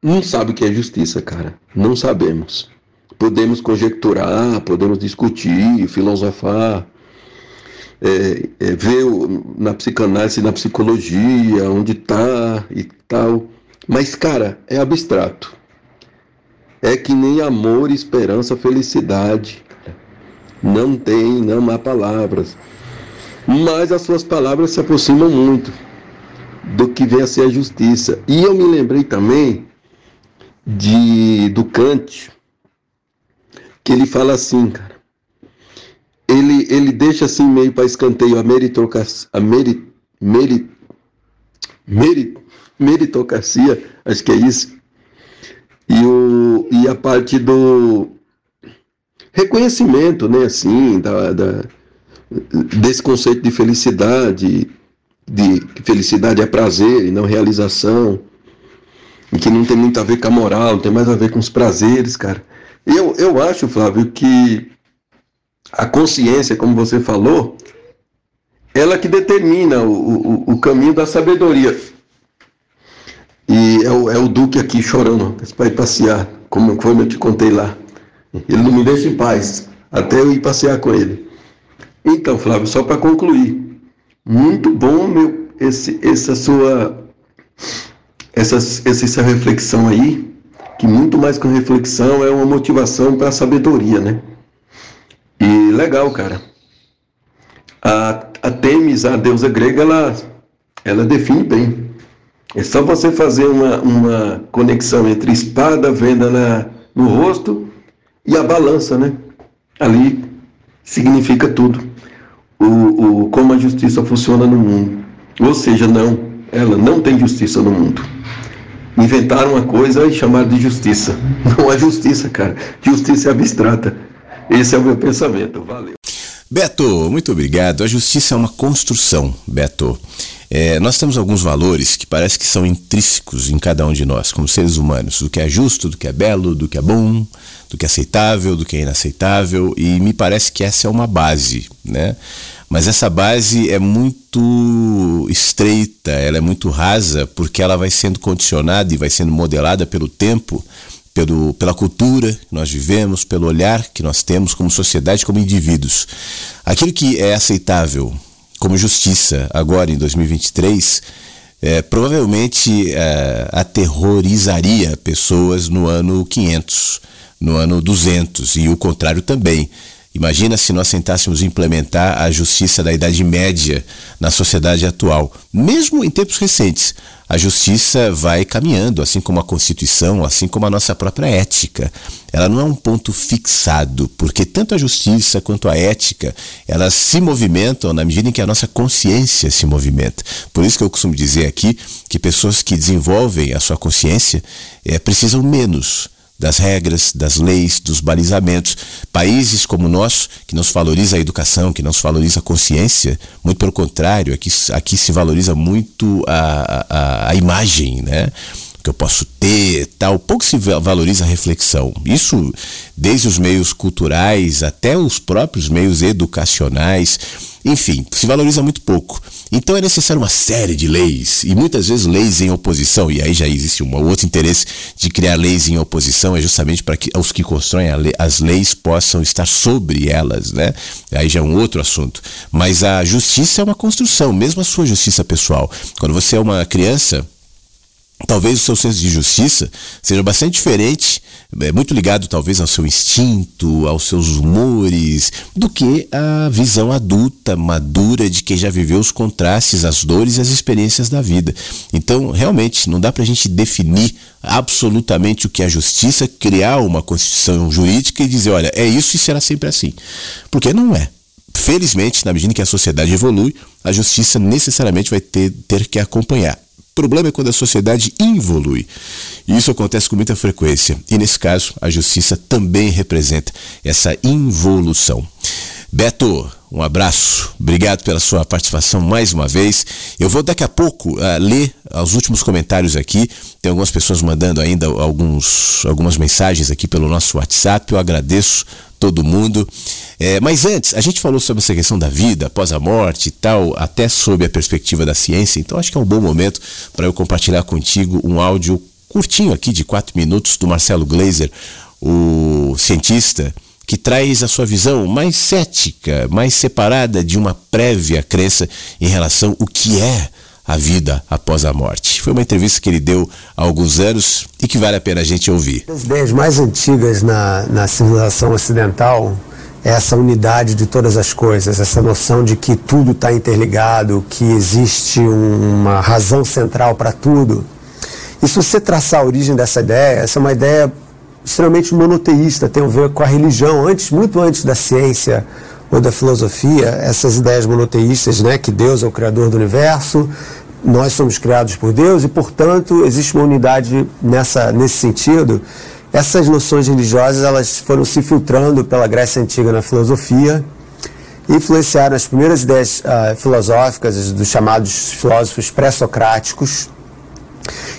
não sabe o que é justiça, cara. Não sabemos. Podemos conjecturar, podemos discutir, filosofar, é, é, ver na psicanálise, na psicologia, onde está e tal. Mas, cara, é abstrato é que nem amor, esperança, felicidade. Não tem, não há palavras. Mas as suas palavras se aproximam muito do que vem a ser a justiça. E eu me lembrei também de do Kant, que ele fala assim, cara. Ele, ele deixa assim meio para escanteio a meritocracia, a meri, meri, meri, meritocracia, acho que é isso e, o, e a parte do reconhecimento, né, assim, da, da, desse conceito de felicidade, de que felicidade é prazer e não realização, e que não tem muito a ver com a moral, tem mais a ver com os prazeres, cara. Eu, eu acho, Flávio, que a consciência, como você falou, ela que determina o, o, o caminho da sabedoria. E é o, é o Duque aqui chorando para ir passear, como, como eu te contei lá. Ele não me deixa em paz, até eu ir passear com ele. Então, Flávio, só para concluir, muito bom meu, esse, essa sua essa, essa reflexão aí. que muito mais que uma reflexão é uma motivação para a sabedoria, né? E legal, cara. A, a Temis, a deusa grega, ela, ela define bem. É só você fazer uma, uma conexão entre espada, venda na, no rosto e a balança, né? Ali significa tudo. O, o, como a justiça funciona no mundo. Ou seja, não, ela não tem justiça no mundo. Inventaram uma coisa e chamaram de justiça. Não é justiça, cara. Justiça é abstrata. Esse é o meu pensamento. Valeu. Beto, muito obrigado. A justiça é uma construção, Beto. É, nós temos alguns valores que parece que são intrínsecos em cada um de nós, como seres humanos, do que é justo, do que é belo, do que é bom, do que é aceitável, do que é inaceitável, e me parece que essa é uma base, né? Mas essa base é muito estreita, ela é muito rasa, porque ela vai sendo condicionada e vai sendo modelada pelo tempo, pelo, pela cultura que nós vivemos, pelo olhar que nós temos como sociedade, como indivíduos. Aquilo que é aceitável como justiça agora em 2023 é, provavelmente é, aterrorizaria pessoas no ano 500, no ano 200 e o contrário também. Imagina se nós tentássemos implementar a justiça da Idade Média na sociedade atual. Mesmo em tempos recentes, a justiça vai caminhando, assim como a Constituição, assim como a nossa própria ética. Ela não é um ponto fixado, porque tanto a justiça quanto a ética, elas se movimentam na medida em que a nossa consciência se movimenta. Por isso que eu costumo dizer aqui que pessoas que desenvolvem a sua consciência é, precisam menos das regras, das leis, dos balizamentos. Países como o nosso, que não se valoriza a educação, que não se valoriza a consciência, muito pelo contrário, aqui, aqui se valoriza muito a, a, a imagem, né? que eu posso ter, tal, pouco se valoriza a reflexão. Isso desde os meios culturais até os próprios meios educacionais. Enfim, se valoriza muito pouco. Então é necessário uma série de leis, e muitas vezes leis em oposição, e aí já existe um outro interesse de criar leis em oposição, é justamente para que os que constroem lei, as leis possam estar sobre elas, né? Aí já é um outro assunto. Mas a justiça é uma construção, mesmo a sua justiça pessoal. Quando você é uma criança, talvez o seu senso de justiça seja bastante diferente, é muito ligado talvez ao seu instinto, aos seus humores, do que a visão adulta, madura de quem já viveu os contrastes, as dores e as experiências da vida. Então, realmente, não dá para a gente definir absolutamente o que é justiça, criar uma constituição jurídica e dizer, olha, é isso e será sempre assim. Porque não é. Felizmente, na medida que a sociedade evolui, a justiça necessariamente vai ter, ter que acompanhar. Problema é quando a sociedade involui. E isso acontece com muita frequência. E nesse caso, a justiça também representa essa involução. Beto, um abraço. Obrigado pela sua participação mais uma vez. Eu vou daqui a pouco uh, ler os últimos comentários aqui. Tem algumas pessoas mandando ainda alguns, algumas mensagens aqui pelo nosso WhatsApp. Eu agradeço todo mundo. É, mas antes, a gente falou sobre essa questão da vida após a morte e tal, até sob a perspectiva da ciência. Então acho que é um bom momento para eu compartilhar contigo um áudio curtinho aqui de quatro minutos do Marcelo Glazer, o cientista que traz a sua visão mais cética, mais separada de uma prévia crença em relação ao que é a vida após a morte. Foi uma entrevista que ele deu há alguns anos e que vale a pena a gente ouvir. As ideias mais antigas na, na civilização ocidental é essa unidade de todas as coisas, essa noção de que tudo está interligado, que existe uma razão central para tudo. E se você traçar a origem dessa ideia, essa é uma ideia extremamente monoteísta, tem a ver com a religião, antes, muito antes da ciência ou da filosofia, essas ideias monoteístas, né, que Deus é o criador do universo, nós somos criados por Deus e, portanto, existe uma unidade nessa, nesse sentido. Essas noções religiosas elas foram se filtrando pela Grécia Antiga na filosofia, influenciaram as primeiras ideias uh, filosóficas dos chamados filósofos pré-socráticos,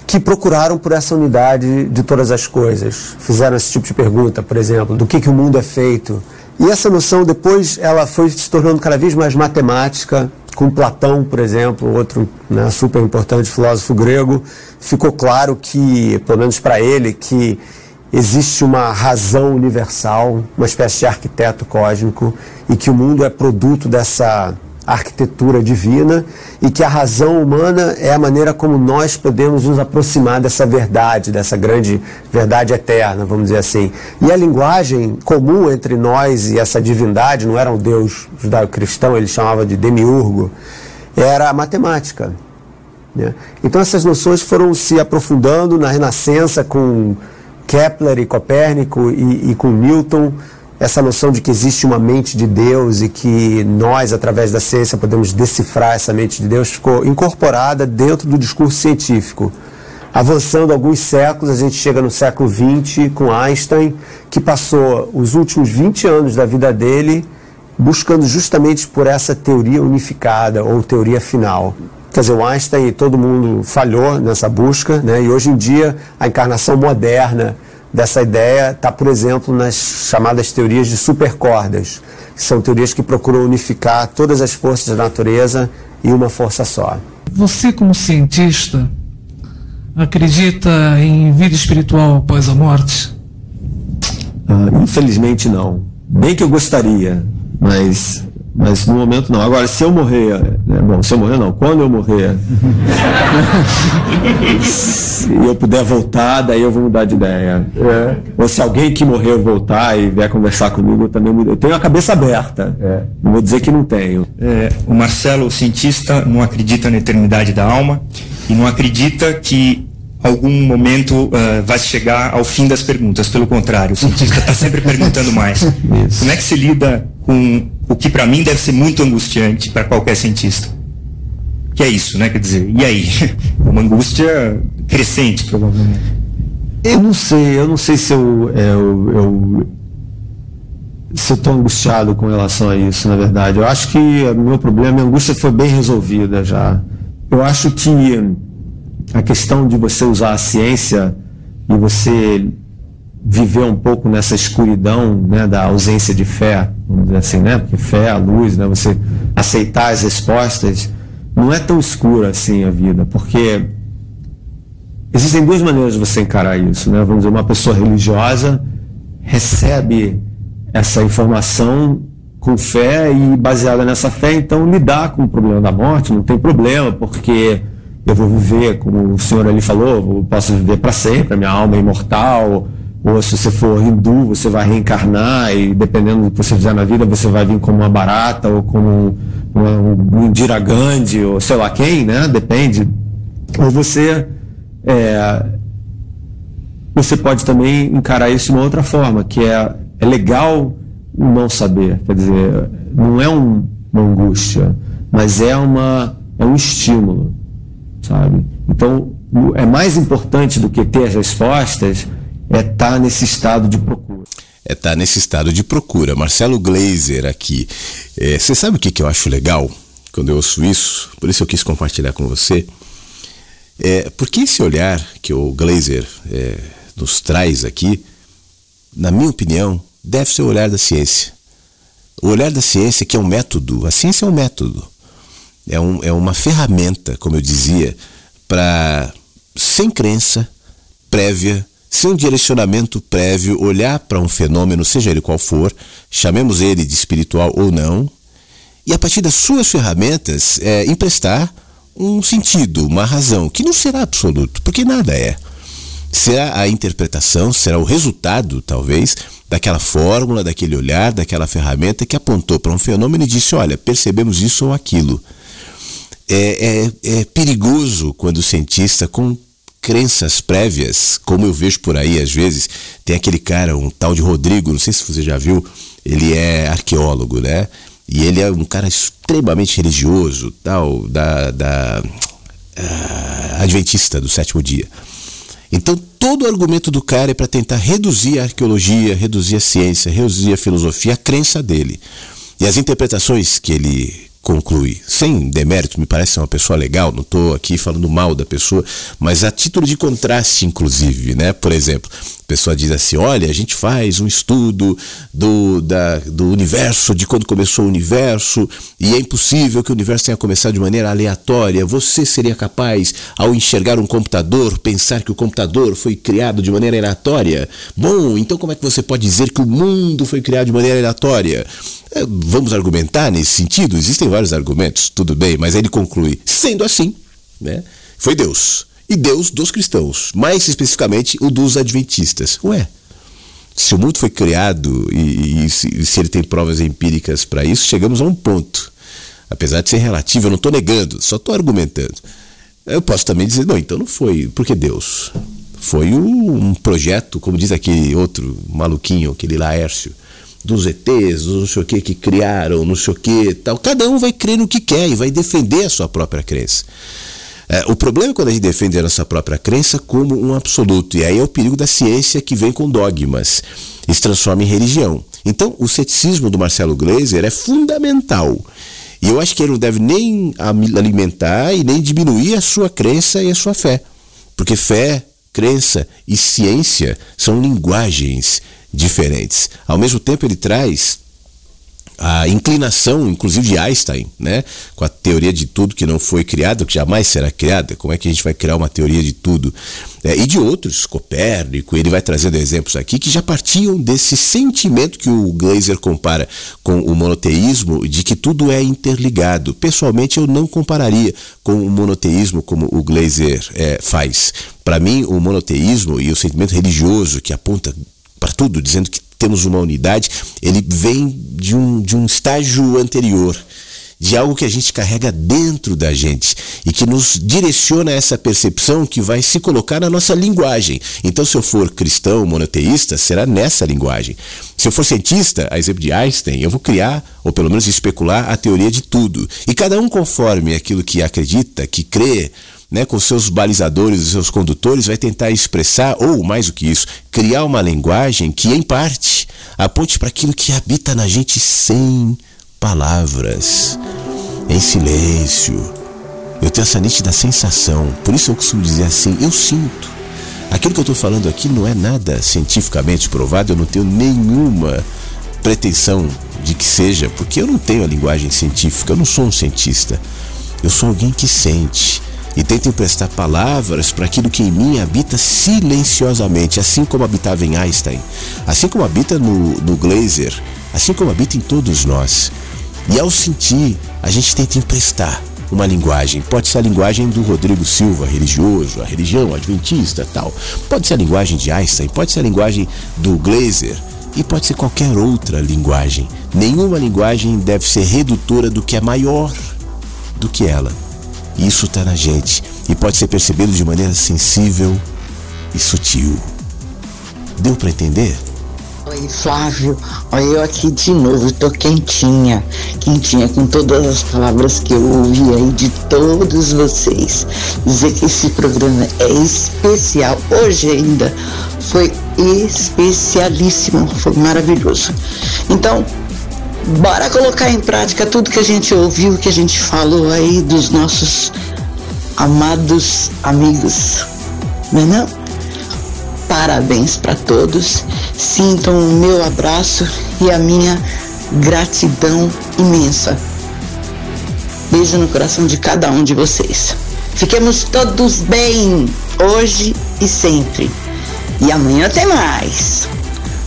que procuraram por essa unidade de todas as coisas. Fizeram esse tipo de pergunta, por exemplo, do que, que o mundo é feito. E essa noção depois ela foi se tornando cada vez mais matemática, com Platão, por exemplo, outro né, super importante filósofo grego, ficou claro que, pelo menos para ele, que existe uma razão universal, uma espécie de arquiteto cósmico, e que o mundo é produto dessa arquitetura divina e que a razão humana é a maneira como nós podemos nos aproximar dessa verdade, dessa grande verdade eterna, vamos dizer assim. E a linguagem comum entre nós e essa divindade, não era um Deus judaico-cristão, ele chamava de demiurgo, era a matemática. Né? Então essas noções foram se aprofundando na Renascença com Kepler e Copérnico e, e com Newton, essa noção de que existe uma mente de Deus e que nós, através da ciência, podemos decifrar essa mente de Deus, ficou incorporada dentro do discurso científico. Avançando alguns séculos, a gente chega no século XX com Einstein, que passou os últimos 20 anos da vida dele buscando justamente por essa teoria unificada ou teoria final. Quer dizer, o Einstein e todo mundo falhou nessa busca, né? e hoje em dia a encarnação moderna dessa ideia está, por exemplo, nas chamadas teorias de supercordas, que são teorias que procuram unificar todas as forças da natureza em uma força só. Você, como cientista, acredita em vida espiritual após a morte? Uh, infelizmente não. Bem que eu gostaria, mas mas no momento não. Agora, se eu morrer, né, bom, se eu morrer não, quando eu morrer, se eu puder voltar, daí eu vou mudar de ideia. É. Ou se alguém que morreu voltar e vier conversar comigo, eu também. Eu tenho a cabeça aberta. É. Não vou dizer que não tenho. É, o Marcelo, o cientista, não acredita na eternidade da alma e não acredita que algum momento uh, vai chegar ao fim das perguntas. Pelo contrário, o cientista está sempre perguntando mais. Isso. Como é que se lida com o que para mim deve ser muito angustiante para qualquer cientista? Que é isso, né? Quer dizer, e aí? Uma angústia crescente, provavelmente. Eu não sei, eu não sei se eu, é, eu, eu se eu estou angustiado com relação a isso, na verdade. Eu acho que o meu problema, a angústia foi bem resolvida já. Eu acho que a questão de você usar a ciência e você viver um pouco nessa escuridão né, da ausência de fé, vamos dizer assim, né? Porque fé é a luz, né? Você aceitar as respostas, não é tão escura assim a vida, porque existem duas maneiras de você encarar isso, né? Vamos dizer, uma pessoa religiosa recebe essa informação com fé e baseada nessa fé, então lidar com o problema da morte não tem problema, porque eu vou viver, como o senhor ali falou, eu posso viver para sempre, a minha alma é imortal, ou se você for hindu, você vai reencarnar e dependendo do que você fizer na vida, você vai vir como uma barata ou como um, um Indira Gandhi ou sei lá quem, né? Depende. Ou você é, você pode também encarar isso de uma outra forma, que é, é legal não saber, quer dizer, não é um, uma angústia, mas é, uma, é um estímulo sabe? Então, é mais importante do que ter as respostas é estar tá nesse estado de procura. É estar tá nesse estado de procura. Marcelo Glazer aqui. É, você sabe o que, que eu acho legal quando eu ouço isso? Por isso eu quis compartilhar com você. É, porque esse olhar que o Glazer é, nos traz aqui, na minha opinião, deve ser o olhar da ciência. O olhar da ciência que é um método. A ciência é um método é, um, é uma ferramenta, como eu dizia, para, sem crença prévia, sem direcionamento prévio, olhar para um fenômeno, seja ele qual for, chamemos ele de espiritual ou não, e a partir das suas ferramentas é, emprestar um sentido, uma razão, que não será absoluto, porque nada é. Será a interpretação, será o resultado, talvez, daquela fórmula, daquele olhar, daquela ferramenta que apontou para um fenômeno e disse: olha, percebemos isso ou aquilo é, é, é perigoso quando o cientista, com crenças prévias, como eu vejo por aí às vezes, tem aquele cara, um tal de Rodrigo, não sei se você já viu, ele é arqueólogo, né? E ele é um cara extremamente religioso, tal, da, da uh, adventista do sétimo dia. Então todo o argumento do cara é para tentar reduzir a arqueologia, reduzir a ciência, reduzir a filosofia, a crença dele. E as interpretações que ele conclui, sem demérito, me parece uma pessoa legal, não estou aqui falando mal da pessoa, mas a título de contraste, inclusive, né? Por exemplo, Pessoa diz assim: olha, a gente faz um estudo do, da, do universo, de quando começou o universo, e é impossível que o universo tenha começado de maneira aleatória. Você seria capaz, ao enxergar um computador, pensar que o computador foi criado de maneira aleatória? Bom, então como é que você pode dizer que o mundo foi criado de maneira aleatória? É, vamos argumentar nesse sentido? Existem vários argumentos, tudo bem, mas ele conclui: sendo assim, né, foi Deus. E Deus dos cristãos, mais especificamente o dos adventistas. Ué, se o mundo foi criado e, e, se, e se, ele tem provas empíricas para isso, chegamos a um ponto. Apesar de ser relativo, eu não estou negando, só estou argumentando. Eu posso também dizer, não, então não foi, porque Deus. Foi um projeto, como diz aquele outro maluquinho, aquele Laércio, dos ETs, dos não sei o que que criaram, não sei o que tal. Cada um vai crer no que quer e vai defender a sua própria crença. É, o problema é quando a gente defende a nossa própria crença como um absoluto, e aí é o perigo da ciência que vem com dogmas e se transforma em religião. Então, o ceticismo do Marcelo Gleiser é fundamental. E eu acho que ele não deve nem alimentar e nem diminuir a sua crença e a sua fé. Porque fé, crença e ciência são linguagens diferentes. Ao mesmo tempo, ele traz a inclinação, inclusive de Einstein, né, com a teoria de tudo que não foi criado, que jamais será criada. Como é que a gente vai criar uma teoria de tudo? É, e de outros, Copérnico, ele vai trazendo exemplos aqui que já partiam desse sentimento que o Glaser compara com o monoteísmo, de que tudo é interligado. Pessoalmente, eu não compararia com o monoteísmo como o Glaser é, faz. Para mim, o monoteísmo e o sentimento religioso que aponta para tudo, dizendo que temos uma unidade, ele vem de um, de um estágio anterior, de algo que a gente carrega dentro da gente e que nos direciona a essa percepção que vai se colocar na nossa linguagem. Então, se eu for cristão, monoteísta, será nessa linguagem. Se eu for cientista, a exemplo de Einstein, eu vou criar, ou pelo menos especular, a teoria de tudo. E cada um conforme aquilo que acredita, que crê, né, com seus balizadores, seus condutores, vai tentar expressar, ou mais do que isso, criar uma linguagem que, em parte, aponte para aquilo que habita na gente sem palavras, em silêncio. Eu tenho essa nítida sensação, por isso eu costumo dizer assim: eu sinto. Aquilo que eu estou falando aqui não é nada cientificamente provado, eu não tenho nenhuma pretensão de que seja, porque eu não tenho a linguagem científica, eu não sou um cientista. Eu sou alguém que sente e tenta emprestar palavras para aquilo que em mim habita silenciosamente, assim como habitava em Einstein, assim como habita no, no Glazer, assim como habita em todos nós. E ao sentir, a gente tenta emprestar uma linguagem. Pode ser a linguagem do Rodrigo Silva, religioso, a religião adventista tal. Pode ser a linguagem de Einstein, pode ser a linguagem do Glazer e pode ser qualquer outra linguagem. Nenhuma linguagem deve ser redutora do que é maior do que ela. Isso está na gente e pode ser percebido de maneira sensível e sutil. Deu para entender? Oi, Flávio. Olha eu aqui de novo, tô quentinha, quentinha com todas as palavras que eu ouvi aí de todos vocês. Dizer que esse programa é especial, hoje ainda foi especialíssimo, foi maravilhoso. Então, bora colocar em prática tudo que a gente ouviu, que a gente falou aí dos nossos amados amigos, não é não? Parabéns para todos, sintam o meu abraço e a minha gratidão imensa. Beijo no coração de cada um de vocês. Fiquemos todos bem, hoje e sempre. E amanhã tem mais.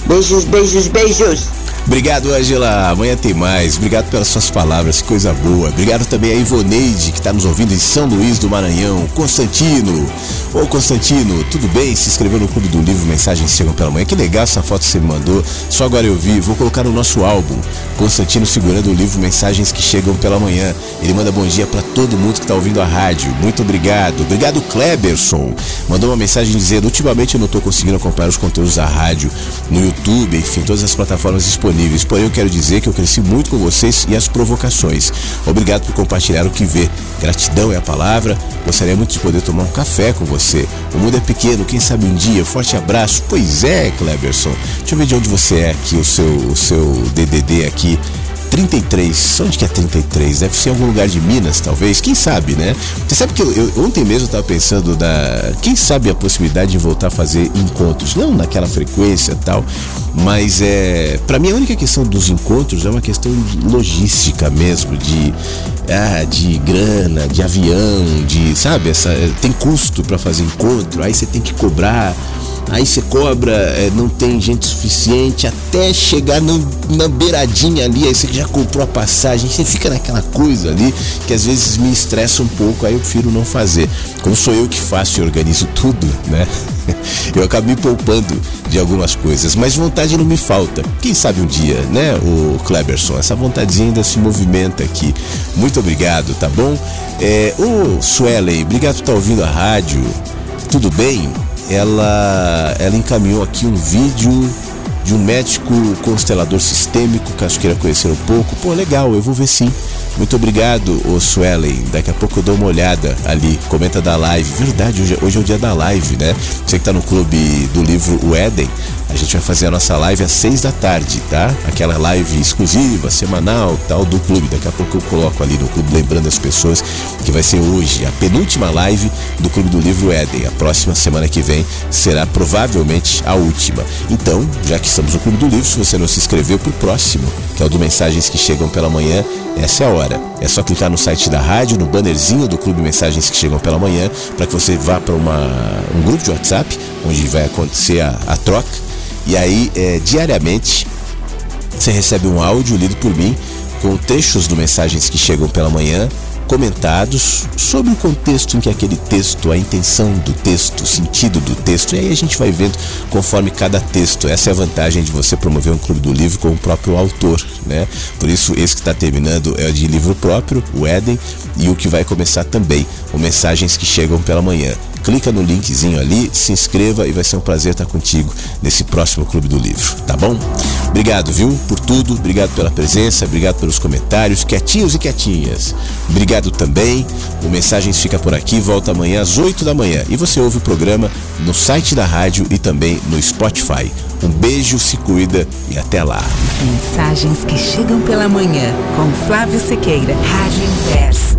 Beijos, beijos, beijos. Obrigado, Angela. Amanhã tem mais. Obrigado pelas suas palavras, que coisa boa. Obrigado também a Ivoneide, que está nos ouvindo em São Luís do Maranhão. Constantino. Ô, Constantino, tudo bem? Se inscreveu no Clube do Livro Mensagens Chegam pela Manhã. Que legal essa foto que você me mandou. Só agora eu vi. Vou colocar no nosso álbum. Constantino segurando o livro Mensagens que Chegam pela Manhã. Ele manda bom dia para todo mundo que está ouvindo a rádio. Muito obrigado. Obrigado, Kleberson. Mandou uma mensagem dizendo: Ultimamente eu não estou conseguindo acompanhar os conteúdos da rádio no YouTube, enfim, todas as plataformas disponíveis disponíveis. Porém, eu quero dizer que eu cresci muito com vocês e as provocações. Obrigado por compartilhar o que vê. Gratidão é a palavra. Gostaria muito de poder tomar um café com você. O mundo é pequeno, quem sabe um dia. Forte abraço. Pois é, Cleberson. Deixa eu ver de onde você é aqui, o seu, o seu DDD aqui. 33. Onde que é 33? Deve ser em algum lugar de Minas, talvez. Quem sabe, né? Você sabe que eu, ontem mesmo eu tava pensando da. Quem sabe a possibilidade de voltar a fazer encontros? Não naquela frequência tal, mas é. para mim a única questão dos encontros é uma questão logística mesmo, de. Ah, de grana, de avião, de. Sabe? Essa, tem custo para fazer encontro, aí você tem que cobrar aí você cobra, é, não tem gente suficiente, até chegar no, na beiradinha ali, aí você já comprou a passagem, você fica naquela coisa ali que às vezes me estressa um pouco, aí eu prefiro não fazer. Como sou eu que faço e organizo tudo, né? Eu acabo me poupando de algumas coisas, mas vontade não me falta. Quem sabe um dia, né, o Kleberson? Essa vontadezinha ainda se movimenta aqui. Muito obrigado, tá bom? É, o Suelen, obrigado por estar ouvindo a rádio. Tudo bem? Ela, ela encaminhou aqui um vídeo de um médico constelador sistêmico, caso queira conhecer um pouco. Pô, legal, eu vou ver sim. Muito obrigado, o Suelen. Daqui a pouco eu dou uma olhada ali. Comenta da live. Verdade, hoje, hoje é o dia da live, né? Você que tá no clube do livro O Éden, a gente vai fazer a nossa live às seis da tarde, tá? Aquela live exclusiva, semanal, tal, do clube. Daqui a pouco eu coloco ali no clube, lembrando as pessoas que vai ser hoje a penúltima live do Clube do Livro Éden. A próxima semana que vem será provavelmente a última. Então, já que estamos no Clube do Livro, se você não se inscreveu pro próximo, que é o do Mensagens que Chegam pela Manhã, essa é a hora. É só clicar no site da rádio, no bannerzinho do Clube Mensagens que Chegam pela Manhã, para que você vá para um grupo de WhatsApp, onde vai acontecer a, a troca e aí, é, diariamente, você recebe um áudio lido por mim com trechos do mensagens que chegam pela manhã, comentados sobre o contexto em que aquele texto, a intenção do texto, o sentido do texto. E aí a gente vai vendo conforme cada texto. Essa é a vantagem de você promover um clube do livro com o próprio autor, né? Por isso, esse que está terminando é de livro próprio, o Éden, e o que vai começar também, o Mensagens que Chegam pela Manhã clica no linkzinho ali, se inscreva e vai ser um prazer estar contigo nesse próximo Clube do Livro, tá bom? Obrigado, viu, por tudo, obrigado pela presença, obrigado pelos comentários, quietinhos e quietinhas. Obrigado também. O Mensagens fica por aqui, volta amanhã às 8 da manhã e você ouve o programa no site da rádio e também no Spotify. Um beijo, se cuida e até lá. Mensagens que chegam pela manhã com Flávio Sequeira, Rádio Inverso.